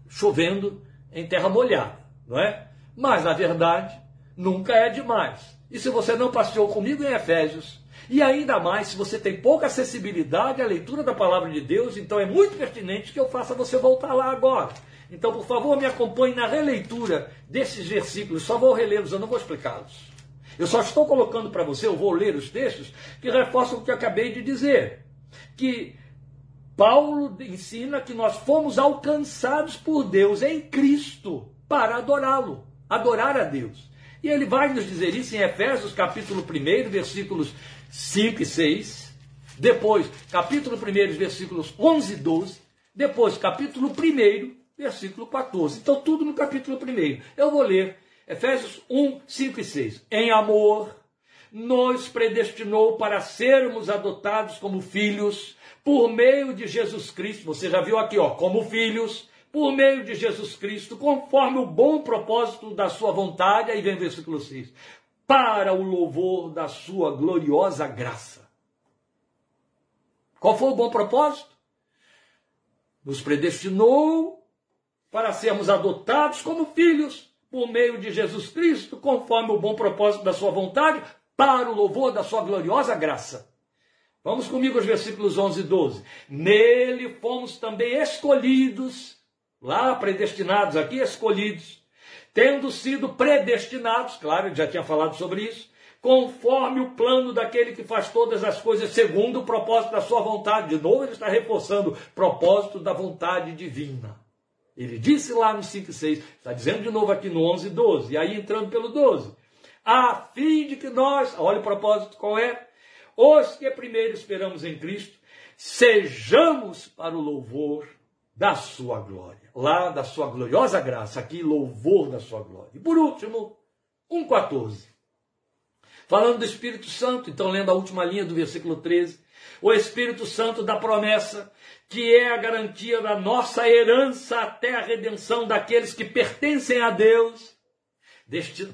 chovendo em terra molhada, não é? Mas, na verdade, nunca é demais. E se você não passeou comigo em Efésios, e ainda mais se você tem pouca acessibilidade à leitura da palavra de Deus, então é muito pertinente que eu faça você voltar lá agora. Então, por favor, me acompanhe na releitura desses versículos. Só vou relê-los, eu não vou explicá-los. Eu só estou colocando para você, eu vou ler os textos que reforçam o que eu acabei de dizer. Que Paulo ensina que nós fomos alcançados por Deus em Cristo para adorá-lo, adorar a Deus. E ele vai nos dizer isso em Efésios capítulo 1, versículos 5 e 6. Depois, capítulo 1, versículos 11 e 12. Depois, capítulo 1, versículo 14. Então, tudo no capítulo 1. Eu vou ler Efésios 1, 5 e 6. Em amor, nos predestinou para sermos adotados como filhos por meio de Jesus Cristo. Você já viu aqui, ó, como filhos, por meio de Jesus Cristo, conforme o bom propósito da sua vontade. Aí vem o versículo 6. Para o louvor da sua gloriosa graça. Qual foi o bom propósito? Nos predestinou para sermos adotados como filhos por meio de Jesus Cristo, conforme o bom propósito da sua vontade, para o louvor da sua gloriosa graça. Vamos comigo aos versículos 11 e 12. Nele fomos também escolhidos, lá predestinados, aqui escolhidos, tendo sido predestinados, claro, ele já tinha falado sobre isso, conforme o plano daquele que faz todas as coisas segundo o propósito da sua vontade. De novo, ele está reforçando o propósito da vontade divina. Ele disse lá no 5 e 6, está dizendo de novo aqui no 11 e 12, e aí entrando pelo 12, a fim de que nós, olha o propósito qual é, os que primeiro esperamos em Cristo, sejamos para o louvor da sua glória, lá da sua gloriosa graça, aqui louvor da sua glória. E por último, 1,14. Falando do Espírito Santo, então lendo a última linha do versículo 13, o Espírito Santo da promessa, que é a garantia da nossa herança até a redenção daqueles que pertencem a Deus,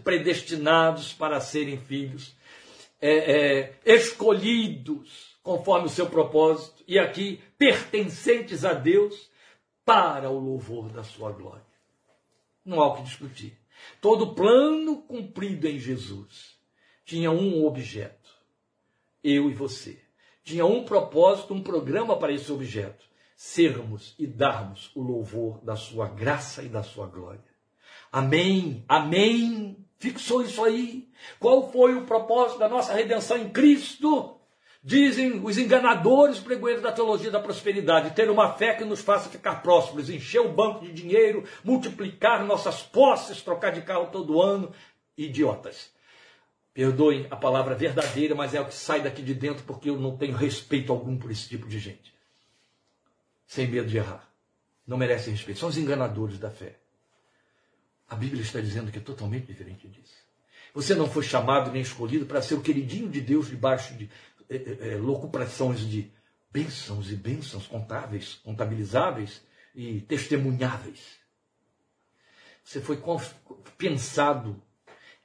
predestinados para serem filhos, é, é, escolhidos conforme o seu propósito, e aqui pertencentes a Deus para o louvor da sua glória. Não há o que discutir. Todo plano cumprido em Jesus tinha um objeto: eu e você tinha um propósito, um programa para esse objeto: sermos e darmos o louvor da sua graça e da sua glória. Amém, amém. Fixou isso aí. Qual foi o propósito da nossa redenção em Cristo? Dizem os enganadores pregoeiros da teologia da prosperidade, ter uma fé que nos faça ficar prósperos, encher o banco de dinheiro, multiplicar nossas posses, trocar de carro todo ano. Idiotas. Perdoem a palavra verdadeira, mas é o que sai daqui de dentro porque eu não tenho respeito algum por esse tipo de gente. Sem medo de errar. Não merecem respeito. São os enganadores da fé. A Bíblia está dizendo que é totalmente diferente disso. Você não foi chamado nem escolhido para ser o queridinho de Deus debaixo de é, é, é locubrações de bênçãos e bênçãos contáveis, contabilizáveis e testemunháveis. Você foi pensado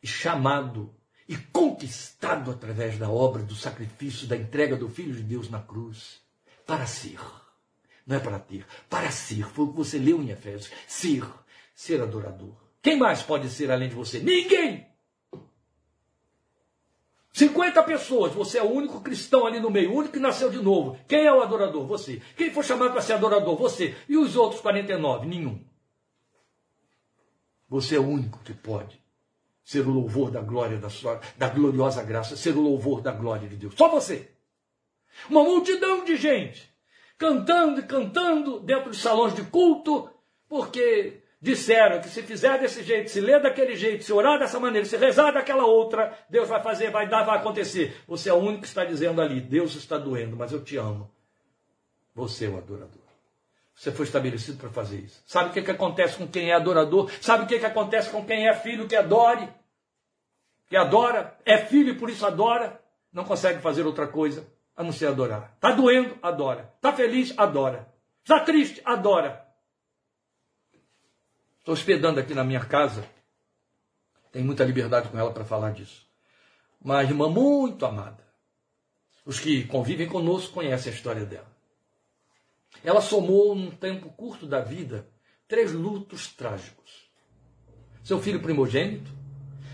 e chamado e conquistado através da obra, do sacrifício, da entrega do Filho de Deus na cruz, para ser. Não é para ter, para ser. Foi o que você leu em Efésios. Ser, ser adorador. Quem mais pode ser além de você? Ninguém! 50 pessoas, você é o único cristão ali no meio, o único que nasceu de novo. Quem é o adorador? Você. Quem foi chamado para ser adorador? Você. E os outros 49? Nenhum. Você é o único que pode ser o louvor da glória da sua, da gloriosa graça, ser o louvor da glória de Deus. Só você. Uma multidão de gente cantando e cantando dentro de salões de culto, porque disseram que se fizer desse jeito, se ler daquele jeito, se orar dessa maneira, se rezar daquela outra, Deus vai fazer, vai dar, vai acontecer. Você é o único que está dizendo ali, Deus está doendo, mas eu te amo. Você é o adorador. Você foi estabelecido para fazer isso. Sabe o que, que acontece com quem é adorador? Sabe o que, que acontece com quem é filho que adore? Que adora, é filho e por isso adora, não consegue fazer outra coisa a não ser adorar. Está doendo? Adora. Está feliz? Adora. Está triste? Adora. Estou hospedando aqui na minha casa. Tenho muita liberdade com ela para falar disso. Uma irmã muito amada. Os que convivem conosco conhecem a história dela. Ela somou, num tempo curto da vida, três lutos trágicos. Seu filho primogênito,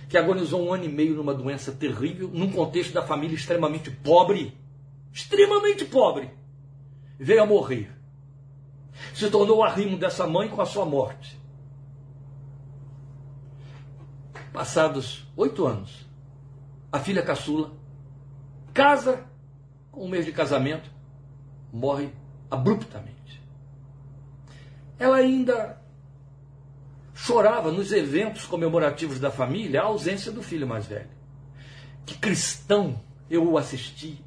que agonizou um ano e meio numa doença terrível, num contexto da família extremamente pobre, extremamente pobre, veio a morrer. Se tornou arrimo dessa mãe com a sua morte. Passados oito anos, a filha caçula casa com um mês de casamento, morre abruptamente. Ela ainda chorava nos eventos comemorativos da família a ausência do filho mais velho. Que cristão eu o assisti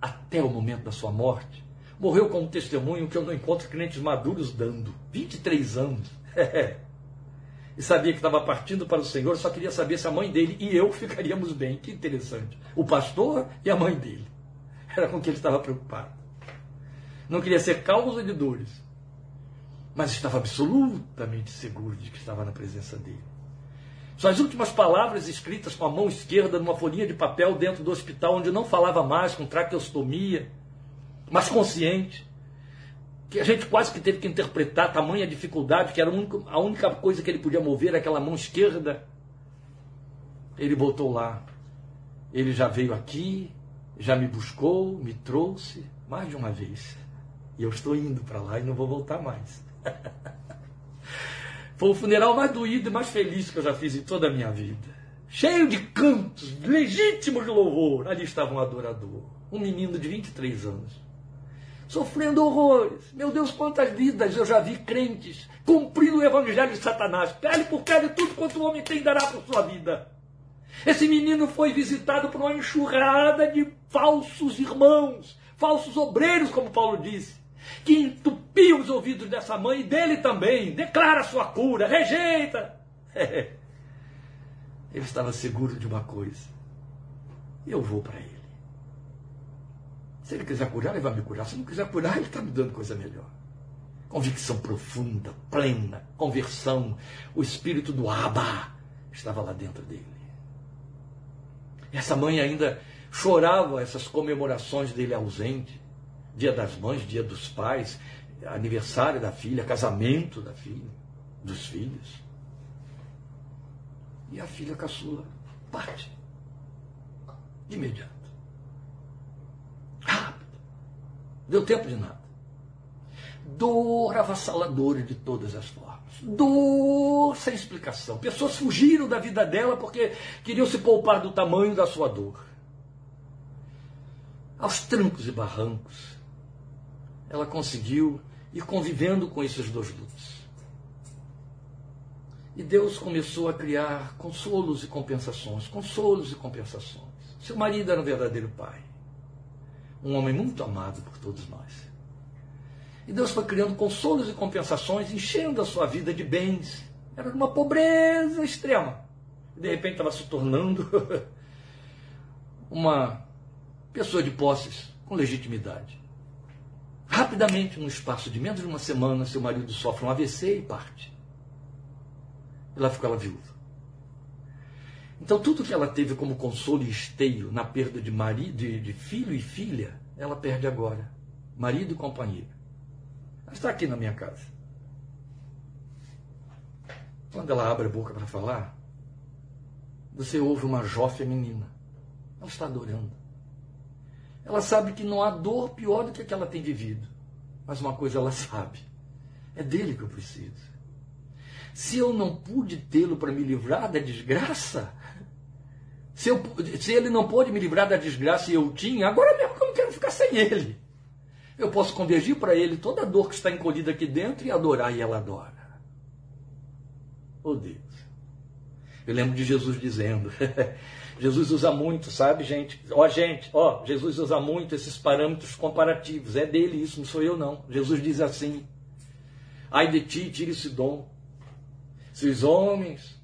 até o momento da sua morte. Morreu como testemunho que eu não encontro crentes maduros dando. 23 anos. <laughs> e sabia que estava partindo para o Senhor, só queria saber se a mãe dele e eu <laughs> ficaríamos bem. Que interessante. O pastor e a mãe dele. Era com que ele estava preocupado. Não queria ser causa de dores, mas estava absolutamente seguro de que estava na presença dele. Suas últimas palavras escritas com a mão esquerda numa folhinha de papel dentro do hospital, onde não falava mais com traqueostomia, mas consciente, que a gente quase que teve que interpretar tamanha dificuldade, que era a única coisa que ele podia mover, aquela mão esquerda. Ele botou lá. Ele já veio aqui, já me buscou, me trouxe mais de uma vez. E eu estou indo para lá e não vou voltar mais. <laughs> Foi o funeral mais doído e mais feliz que eu já fiz em toda a minha vida. Cheio de cantos, legítimos de louvor. Ali estava um adorador, um menino de 23 anos sofrendo horrores. Meu Deus, quantas vidas eu já vi crentes cumprindo o evangelho de Satanás, pele por pele, tudo quanto o homem tem dará por sua vida. Esse menino foi visitado por uma enxurrada de falsos irmãos, falsos obreiros, como Paulo disse, que entupiam os ouvidos dessa mãe e dele também. Declara sua cura, rejeita. <laughs> Ele estava seguro de uma coisa: eu vou para ele. Se ele quiser curar, ele vai me curar. Se não quiser curar, ele está me dando coisa melhor. Convicção profunda, plena, conversão. O espírito do Abba estava lá dentro dele. Essa mãe ainda chorava essas comemorações dele ausente. Dia das mães, dia dos pais, aniversário da filha, casamento da filha, dos filhos. E a filha caçula parte. De imediato. Deu tempo de nada. Dor avassaladora de todas as formas. Dor sem explicação. Pessoas fugiram da vida dela porque queriam se poupar do tamanho da sua dor. Aos trancos e barrancos, ela conseguiu ir convivendo com esses dois lutos. E Deus começou a criar consolos e compensações, consolos e compensações. Seu marido era um verdadeiro pai um homem muito amado por todos nós. E Deus foi criando consolos e compensações, enchendo a sua vida de bens. Era uma pobreza extrema. De repente estava se tornando <laughs> uma pessoa de posses com legitimidade. Rapidamente, num espaço de menos de uma semana, seu marido sofre um AVC e parte. E lá ficou ela viúva. Então, tudo que ela teve como consolo e esteio na perda de, marido, de, de filho e filha, ela perde agora. Marido e companheiro. Ela está aqui na minha casa. Quando ela abre a boca para falar, você ouve uma jófia menina. Ela está adorando. Ela sabe que não há dor pior do que a que ela tem vivido. Mas uma coisa ela sabe: é dele que eu preciso. Se eu não pude tê-lo para me livrar da desgraça, se, eu, se ele não pôde me livrar da desgraça e eu tinha, agora mesmo que eu não quero ficar sem ele. Eu posso convergir para ele toda a dor que está encolhida aqui dentro e adorar, e ela adora. Oh Deus. Eu lembro de Jesus dizendo. <laughs> Jesus usa muito, sabe, gente? Ó, gente, ó, Jesus usa muito esses parâmetros comparativos. É dele isso, não sou eu, não. Jesus diz assim: Ai de ti, tire esse dom. Se os homens,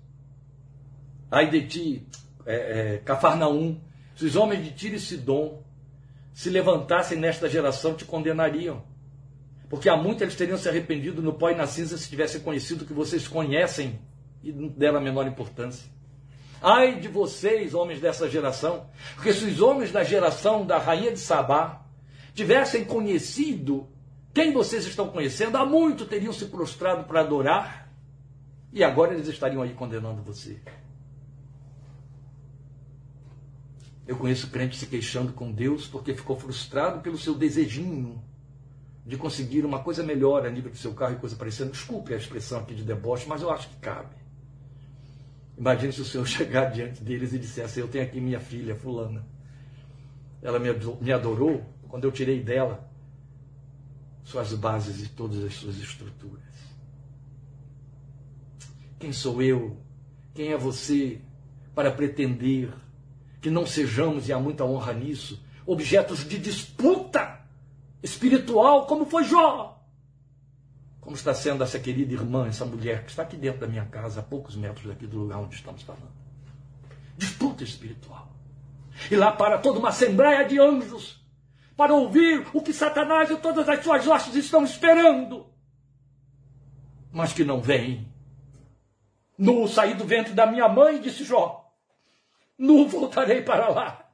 ai de ti, é, é, Cafarnaum, se os homens de Tiro e Sidom se levantassem nesta geração, te condenariam. Porque há muito eles teriam se arrependido no pó e na cinza se tivessem conhecido o que vocês conhecem e não deram a menor importância. Ai de vocês, homens dessa geração, porque se os homens da geração da rainha de Sabá tivessem conhecido quem vocês estão conhecendo, há muito teriam se prostrado para adorar e agora eles estariam aí condenando você. Eu conheço crente se queixando com Deus porque ficou frustrado pelo seu desejinho de conseguir uma coisa melhor a nível do seu carro e coisa parecida. Desculpe a expressão aqui de deboche, mas eu acho que cabe. Imagine se o senhor <laughs> chegar diante deles e dissesse: Eu tenho aqui minha filha, Fulana. Ela me adorou quando eu tirei dela suas bases e todas as suas estruturas. Quem sou eu? Quem é você para pretender que não sejamos, e há muita honra nisso, objetos de disputa espiritual, como foi Jó? Como está sendo essa querida irmã, essa mulher que está aqui dentro da minha casa, a poucos metros daqui do lugar onde estamos falando? Disputa espiritual. E lá para toda uma assembleia de anjos para ouvir o que Satanás e todas as suas hostes estão esperando, mas que não vem. No saí do ventre da minha mãe, disse Jó, nu voltarei para lá.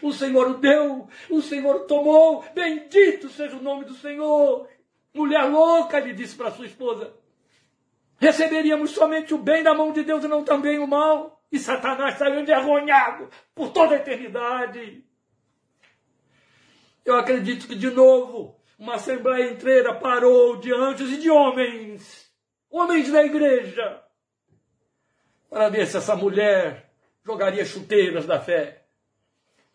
O Senhor o deu, o Senhor o tomou, bendito seja o nome do Senhor. Mulher louca, ele disse para sua esposa, receberíamos somente o bem da mão de Deus e não também o mal. E Satanás saiu envergonhado por toda a eternidade. Eu acredito que, de novo, uma assembleia inteira parou de anjos e de homens, homens da igreja, para ver se essa mulher jogaria chuteiras da fé.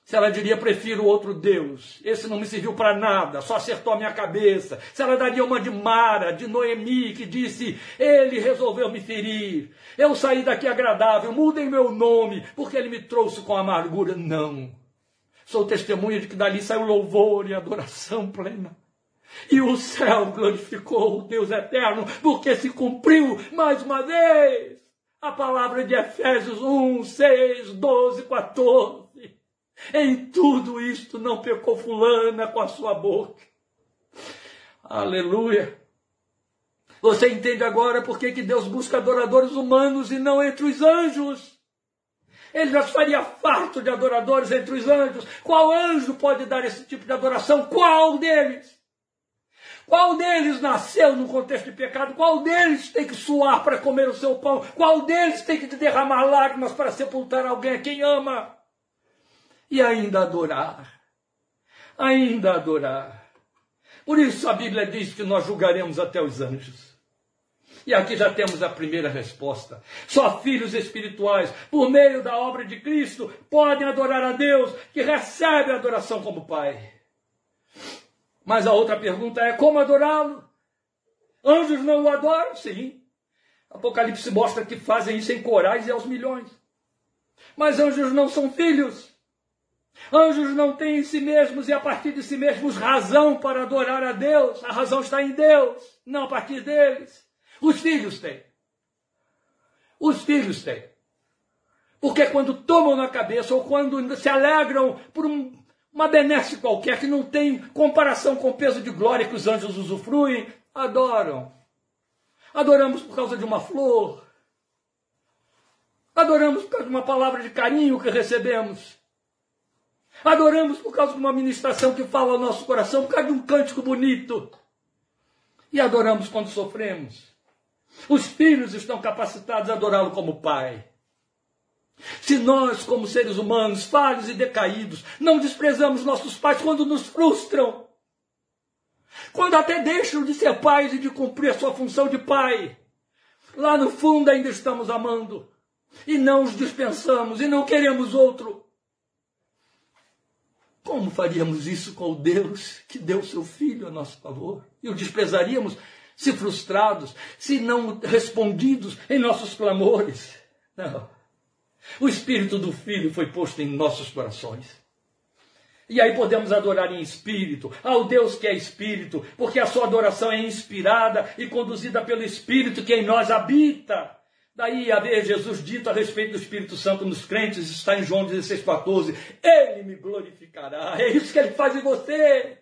Se ela diria, prefiro outro Deus, esse não me serviu para nada, só acertou a minha cabeça. Se ela daria uma de Mara, de Noemi, que disse, ele resolveu me ferir. Eu saí daqui agradável, mudem meu nome, porque ele me trouxe com amargura. Não. Sou testemunha de que dali saiu louvor e adoração plena. E o céu glorificou o Deus eterno, porque se cumpriu mais uma vez a palavra de Efésios 1, 6, 12, 14. Em tudo isto não pecou fulana com a sua boca. Aleluia. Você entende agora por que Deus busca adoradores humanos e não entre os anjos? Ele já estaria farto de adoradores entre os anjos. Qual anjo pode dar esse tipo de adoração? Qual deles? Qual deles nasceu num contexto de pecado? Qual deles tem que suar para comer o seu pão? Qual deles tem que derramar lágrimas para sepultar alguém a quem ama? E ainda adorar. Ainda adorar. Por isso a Bíblia diz que nós julgaremos até os anjos. E aqui já temos a primeira resposta. Só filhos espirituais, por meio da obra de Cristo, podem adorar a Deus, que recebe a adoração como Pai. Mas a outra pergunta é: como adorá-lo? Anjos não o adoram? Sim. Apocalipse mostra que fazem isso em corais e aos milhões. Mas anjos não são filhos. Anjos não têm em si mesmos e a partir de si mesmos razão para adorar a Deus. A razão está em Deus, não a partir deles. Os filhos têm. Os filhos têm. Porque quando tomam na cabeça ou quando se alegram por um, uma benesse qualquer que não tem comparação com o peso de glória que os anjos usufruem, adoram. Adoramos por causa de uma flor. Adoramos por causa de uma palavra de carinho que recebemos. Adoramos por causa de uma ministração que fala ao nosso coração, por causa de um cântico bonito. E adoramos quando sofremos. Os filhos estão capacitados a adorá-lo como Pai. Se nós, como seres humanos, falhos e decaídos, não desprezamos nossos pais quando nos frustram, quando até deixam de ser pais e de cumprir a sua função de pai, lá no fundo ainda estamos amando, e não os dispensamos, e não queremos outro. Como faríamos isso com o Deus que deu seu filho a nosso favor? E o desprezaríamos se frustrados, se não respondidos em nossos clamores. Não. O Espírito do Filho foi posto em nossos corações. E aí podemos adorar em espírito, ao Deus que é espírito, porque a sua adoração é inspirada e conduzida pelo Espírito que em nós habita. Daí a ver Jesus dito a respeito do Espírito Santo nos crentes, está em João 16,14. Ele me glorificará. É isso que ele faz em você.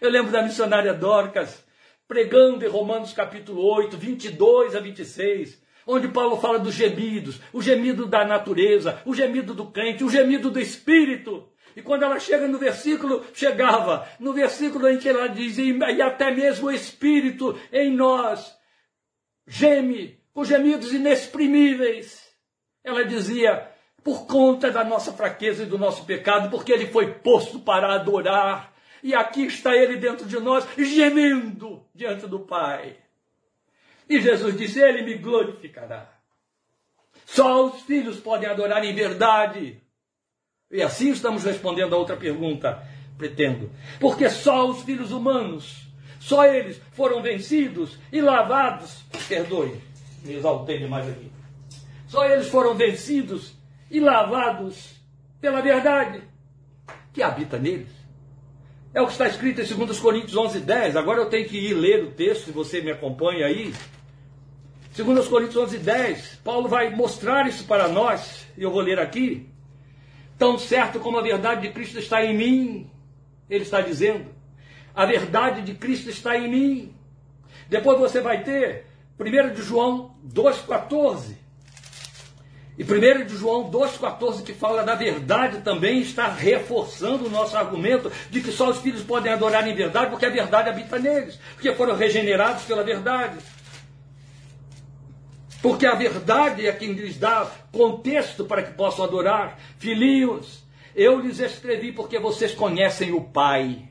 Eu lembro da missionária Dorcas, pregando em Romanos capítulo 8, 22 a 26, onde Paulo fala dos gemidos, o gemido da natureza, o gemido do crente, o gemido do espírito. E quando ela chega no versículo, chegava no versículo em que ela diz, e até mesmo o espírito em nós geme com gemidos inexprimíveis. Ela dizia, por conta da nossa fraqueza e do nosso pecado, porque ele foi posto para adorar e aqui está ele dentro de nós, gemendo diante do Pai. E Jesus disse: Ele me glorificará. Só os filhos podem adorar em verdade. E assim estamos respondendo a outra pergunta, pretendo. Porque só os filhos humanos, só eles foram vencidos e lavados. Perdoe, me exaltei demais aqui. Só eles foram vencidos e lavados pela verdade que habita neles. É o que está escrito em 2 Coríntios 11, 10. Agora eu tenho que ir ler o texto, se você me acompanha aí. 2 Coríntios 11, 10. Paulo vai mostrar isso para nós, e eu vou ler aqui. Tão certo como a verdade de Cristo está em mim, ele está dizendo. A verdade de Cristo está em mim. Depois você vai ter 1 de João 2,14. E 1 de João 2,14, que fala da verdade, também está reforçando o nosso argumento de que só os filhos podem adorar em verdade, porque a verdade habita neles, porque foram regenerados pela verdade. Porque a verdade é quem lhes dá contexto para que possam adorar. Filhinhos, eu lhes escrevi porque vocês conhecem o Pai.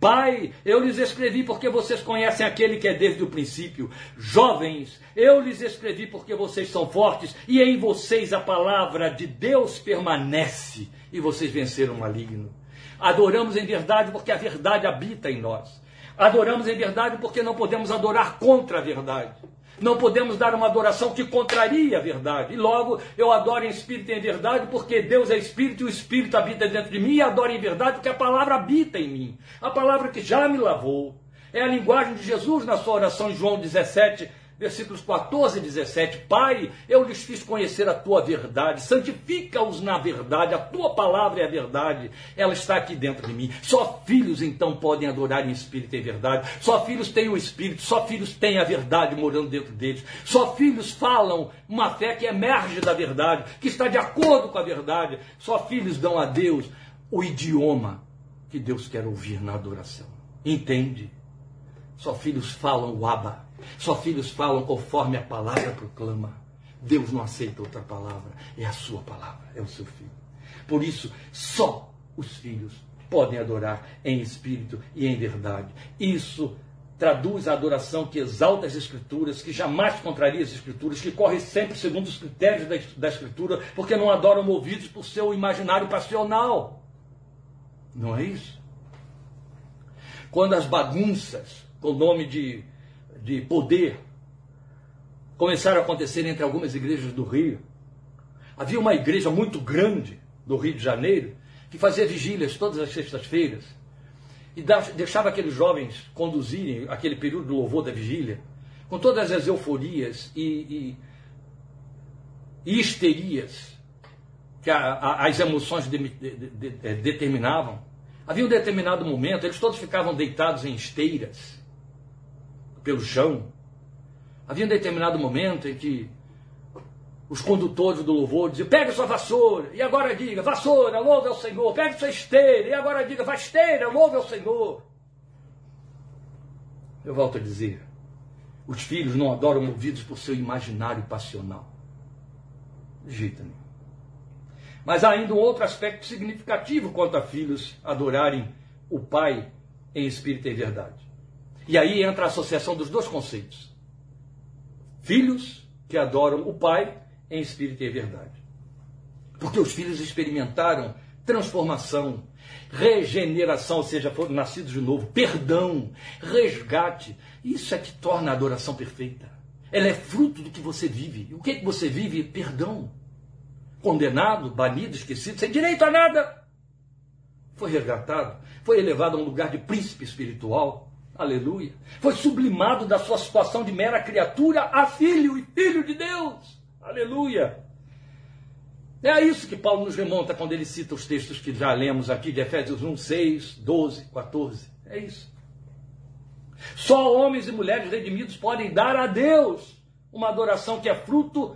Pai, eu lhes escrevi porque vocês conhecem aquele que é desde o princípio. Jovens, eu lhes escrevi porque vocês são fortes e em vocês a palavra de Deus permanece e vocês venceram o maligno. Adoramos em verdade porque a verdade habita em nós. Adoramos em verdade porque não podemos adorar contra a verdade. Não podemos dar uma adoração que contraria a verdade. E logo eu adoro em espírito e em verdade, porque Deus é espírito e o espírito habita dentro de mim, e adoro em verdade porque a palavra habita em mim. A palavra que já me lavou. É a linguagem de Jesus na sua oração em João 17, versículos 14 e 17. Pai, eu lhes fiz conhecer a tua verdade, santifica-os na verdade, a tua palavra é a verdade, ela está aqui dentro de mim. Só filhos então podem adorar em espírito e verdade, só filhos têm o espírito, só filhos têm a verdade morando dentro deles, só filhos falam uma fé que emerge da verdade, que está de acordo com a verdade, só filhos dão a Deus o idioma que Deus quer ouvir na adoração. Entende? Só filhos falam o Abba só filhos falam conforme a palavra proclama. Deus não aceita outra palavra, é a sua palavra, é o seu filho. Por isso, só os filhos podem adorar em espírito e em verdade. Isso traduz a adoração que exalta as Escrituras, que jamais contraria as Escrituras, que corre sempre segundo os critérios da, Escritura, porque não adoram movidos por seu imaginário passional. Não é isso? Quando as bagunças, com o nome de de poder começaram a acontecer entre algumas igrejas do Rio. Havia uma igreja muito grande do Rio de Janeiro que fazia vigílias todas as sextas-feiras e deixava aqueles jovens conduzirem aquele período do louvor da vigília com todas as euforias e, e, e histerias que a, a, as emoções de, de, de, determinavam. Havia um determinado momento, eles todos ficavam deitados em esteiras pelo chão. Havia um determinado momento em que os condutores do louvor diziam: pegue sua vassoura, e agora diga: vassoura, louve ao Senhor. Pegue sua esteira, e agora diga: vá esteira, louve ao Senhor. Eu volto a dizer: os filhos não adoram movidos por seu imaginário passional. Nenhum. Mas há ainda um outro aspecto significativo quanto a filhos adorarem o Pai em espírito e verdade. E aí entra a associação dos dois conceitos: filhos que adoram o Pai em espírito e verdade. Porque os filhos experimentaram transformação, regeneração, ou seja, foram nascidos de novo, perdão, resgate. Isso é que torna a adoração perfeita. Ela é fruto do que você vive. O que, é que você vive? Perdão. Condenado, banido, esquecido, sem direito a nada. Foi resgatado, foi elevado a um lugar de príncipe espiritual Aleluia. Foi sublimado da sua situação de mera criatura a filho e filho de Deus. Aleluia. É a isso que Paulo nos remonta quando ele cita os textos que já lemos aqui de Efésios 1, 6, 12, 14. É isso. Só homens e mulheres redimidos podem dar a Deus uma adoração que é fruto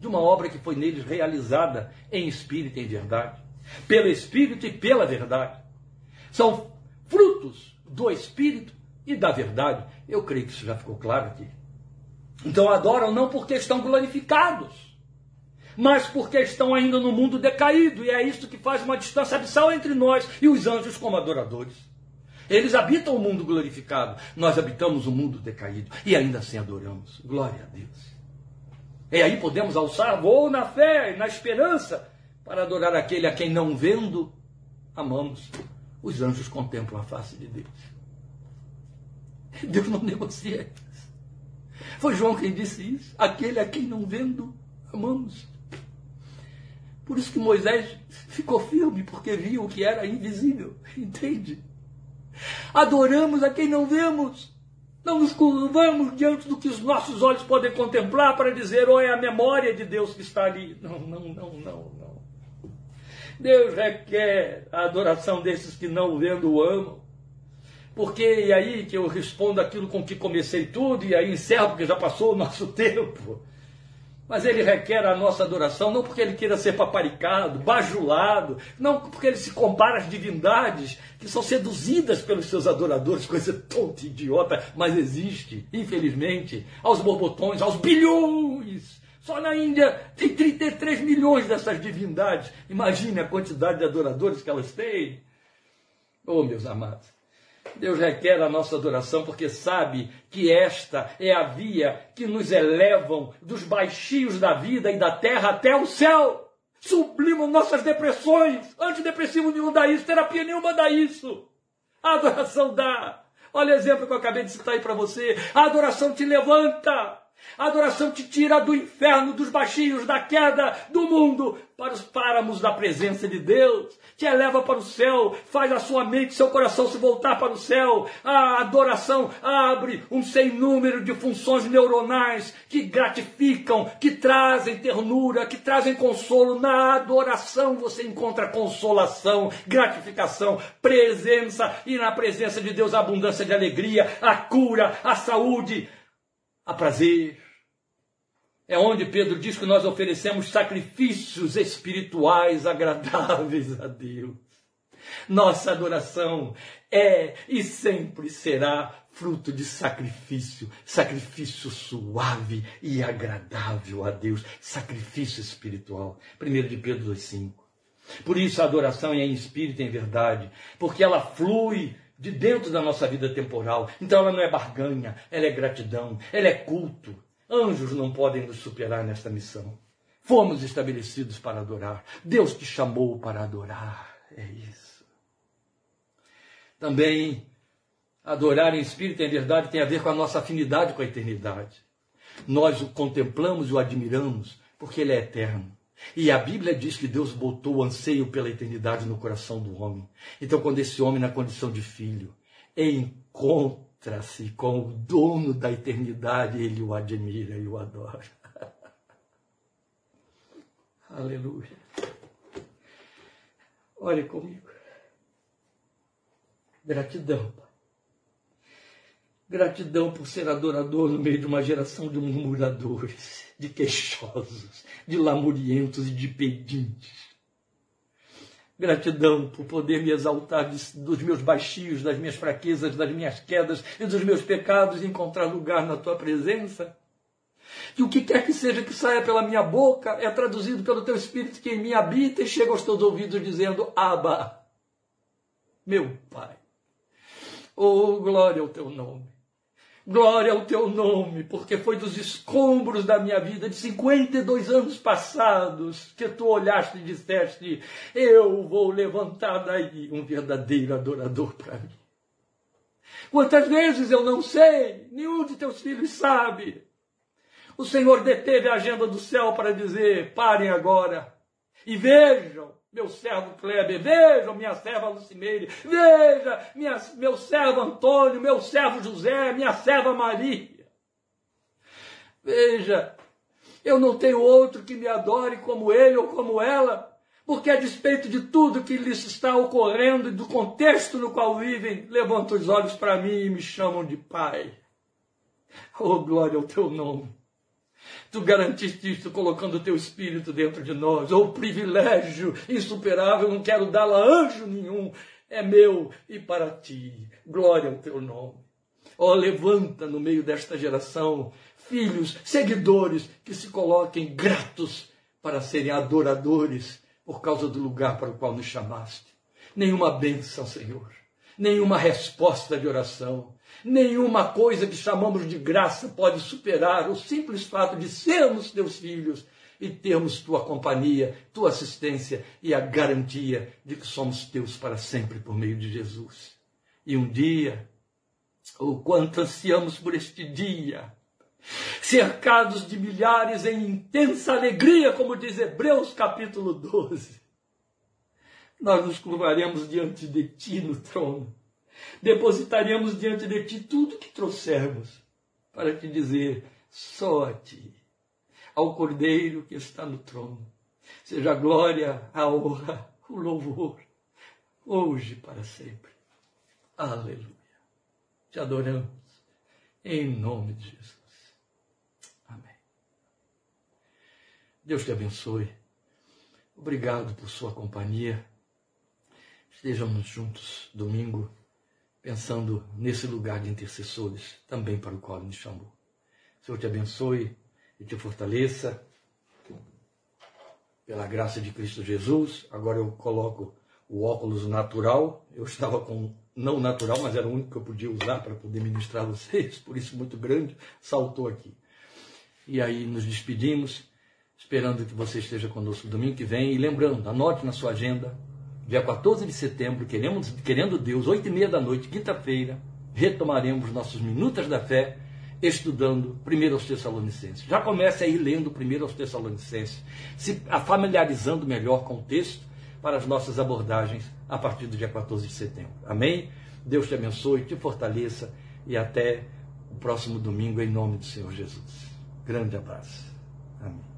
de uma obra que foi neles realizada em espírito e em verdade. Pelo espírito e pela verdade. São frutos do espírito e da verdade. Eu creio que isso já ficou claro aqui. Então adoram não porque estão glorificados, mas porque estão ainda no mundo decaído, e é isso que faz uma distância abissal entre nós e os anjos como adoradores. Eles habitam o mundo glorificado, nós habitamos o mundo decaído e ainda assim adoramos. Glória a Deus. E aí podemos alçar voo na fé e na esperança para adorar aquele a quem não vendo amamos. Os anjos contemplam a face de Deus. <laughs> Deus não negocia. Foi João quem disse isso. Aquele a quem não vendo amamos. Por isso que Moisés ficou firme, porque viu o que era invisível. <laughs> Entende? Adoramos a quem não vemos. Não nos curvamos diante do que os nossos olhos podem contemplar para dizer, oh, é a memória de Deus que está ali. Não, não, não, não, não. Deus requer a adoração desses que não vendo o amam. Porque e aí que eu respondo aquilo com que comecei tudo, e aí encerro, porque já passou o nosso <laughs> tempo. Mas ele requer a nossa adoração, não porque ele queira ser paparicado, bajulado, não porque ele se compara às divindades que são seduzidas pelos seus adoradores, coisa tonta, idiota, mas existe, infelizmente, aos borbotões, aos bilhões. Só na Índia tem 33 milhões dessas divindades. Imagine a quantidade de adoradores que elas têm. Oh, meus amados. Deus requer a nossa adoração porque sabe que esta é a via que nos elevam dos baixios da vida e da terra até o céu. Sublimam nossas depressões. Antidepressivo nenhum dá isso, terapia nenhuma dá isso. A adoração dá. Olha o exemplo que eu acabei de citar aí para você. A adoração te levanta. A adoração te tira do inferno, dos baixinhos, da queda do mundo, para os páramos da presença de Deus. Te eleva para o céu, faz a sua mente, seu coração se voltar para o céu. A adoração abre um sem número de funções neuronais que gratificam, que trazem ternura, que trazem consolo. Na adoração você encontra consolação, gratificação, presença e na presença de Deus a abundância de alegria, a cura, a saúde a prazer. É onde Pedro diz que nós oferecemos sacrifícios espirituais <laughs> agradáveis a Deus. Nossa adoração é e sempre será fruto de sacrifício, sacrifício suave e agradável a Deus, sacrifício espiritual. 1 de Pedro 2,5. Por isso a adoração é em espírito e em verdade, porque ela flui de dentro da nossa vida temporal. Então ela não é barganha, ela é gratidão, ela é culto. Anjos não podem nos superar nesta missão. Fomos estabelecidos para adorar. Deus te chamou para adorar. É isso. Também adorar em espírito e em verdade tem a ver com a nossa afinidade com a eternidade. Nós o contemplamos e o admiramos porque ele é eterno. E a Bíblia diz que Deus botou o anseio pela eternidade no coração do homem. Então, quando esse homem, na condição de filho, encontra-se com o dono da eternidade, ele o admira e o adora. <laughs> Aleluia. Olhe comigo. Gratidão, Pai. Gratidão por ser adorador no meio de uma geração de murmuradores, de queixosos, de lamurientos e de pedintes. Gratidão por poder me exaltar dos meus baixinhos, das minhas fraquezas, das minhas quedas e dos meus pecados e encontrar lugar na tua presença. Que o que quer que seja que saia pela minha boca é traduzido pelo teu Espírito que em mim habita e chega aos teus ouvidos dizendo: Abba, meu Pai. Oh, glória ao teu nome. Glória ao teu nome, porque foi dos escombros da minha vida de 52 anos passados que tu olhaste e disseste: Eu vou levantar daí um verdadeiro adorador para mim. Quantas vezes eu não sei, nenhum de teus filhos sabe. O Senhor deteve a agenda do céu para dizer: parem agora e vejam meu servo Kleber, veja minha serva Lucimeire, veja minha, meu servo Antônio, meu servo José, minha serva Maria. Veja, eu não tenho outro que me adore como ele ou como ela, porque a despeito de tudo que lhes está ocorrendo e do contexto no qual vivem, levantam os olhos para mim e me chamam de Pai. Oh, glória ao teu nome. Tu garantiste isso colocando o teu espírito dentro de nós. Oh, privilégio insuperável, não quero dá-la anjo nenhum. É meu e para ti. Glória ao teu nome. Oh, levanta no meio desta geração filhos, seguidores que se coloquem gratos para serem adoradores por causa do lugar para o qual nos chamaste. Nenhuma bênção, Senhor. nenhuma resposta de oração, nenhuma coisa que chamamos de graça pode superar o simples fato de sermos teus filhos e termos tua companhia, tua assistência e a garantia de que somos teus para sempre por meio de Jesus. E um dia, o quanto ansiamos por este dia, cercados de milhares em intensa alegria, como diz Hebreus capítulo 12, nós nos curvaremos diante de ti no trono, depositaremos diante de ti tudo que trouxermos, para te dizer: só a ti ao Cordeiro que está no trono. Seja a glória, a honra, o louvor, hoje para sempre. Aleluia. Te adoramos em nome de Jesus. Amém. Deus te abençoe. Obrigado por sua companhia. Estejamos juntos domingo, pensando nesse lugar de intercessores, também para o qual nos chamou. Senhor te abençoe e te fortaleça. Pela graça de Cristo Jesus. Agora eu coloco o óculos natural. Eu estava com não natural, mas era o único que eu podia usar para poder ministrar vocês, por isso muito grande, saltou aqui. E aí nos despedimos, esperando que você esteja conosco domingo que vem. E lembrando, anote na sua agenda, dia 14 de setembro, queremos, querendo Deus, 8 e meia da noite, quinta-feira, retomaremos nossos Minutas da Fé estudando primeiro aos Tessalonicenses. Já comece aí lendo primeiro aos Tessalonicenses, se familiarizando melhor com o texto para as nossas abordagens a partir do dia 14 de setembro. Amém? Deus te abençoe, te fortaleça e até o próximo domingo em nome do Senhor Jesus. Grande abraço. Amém.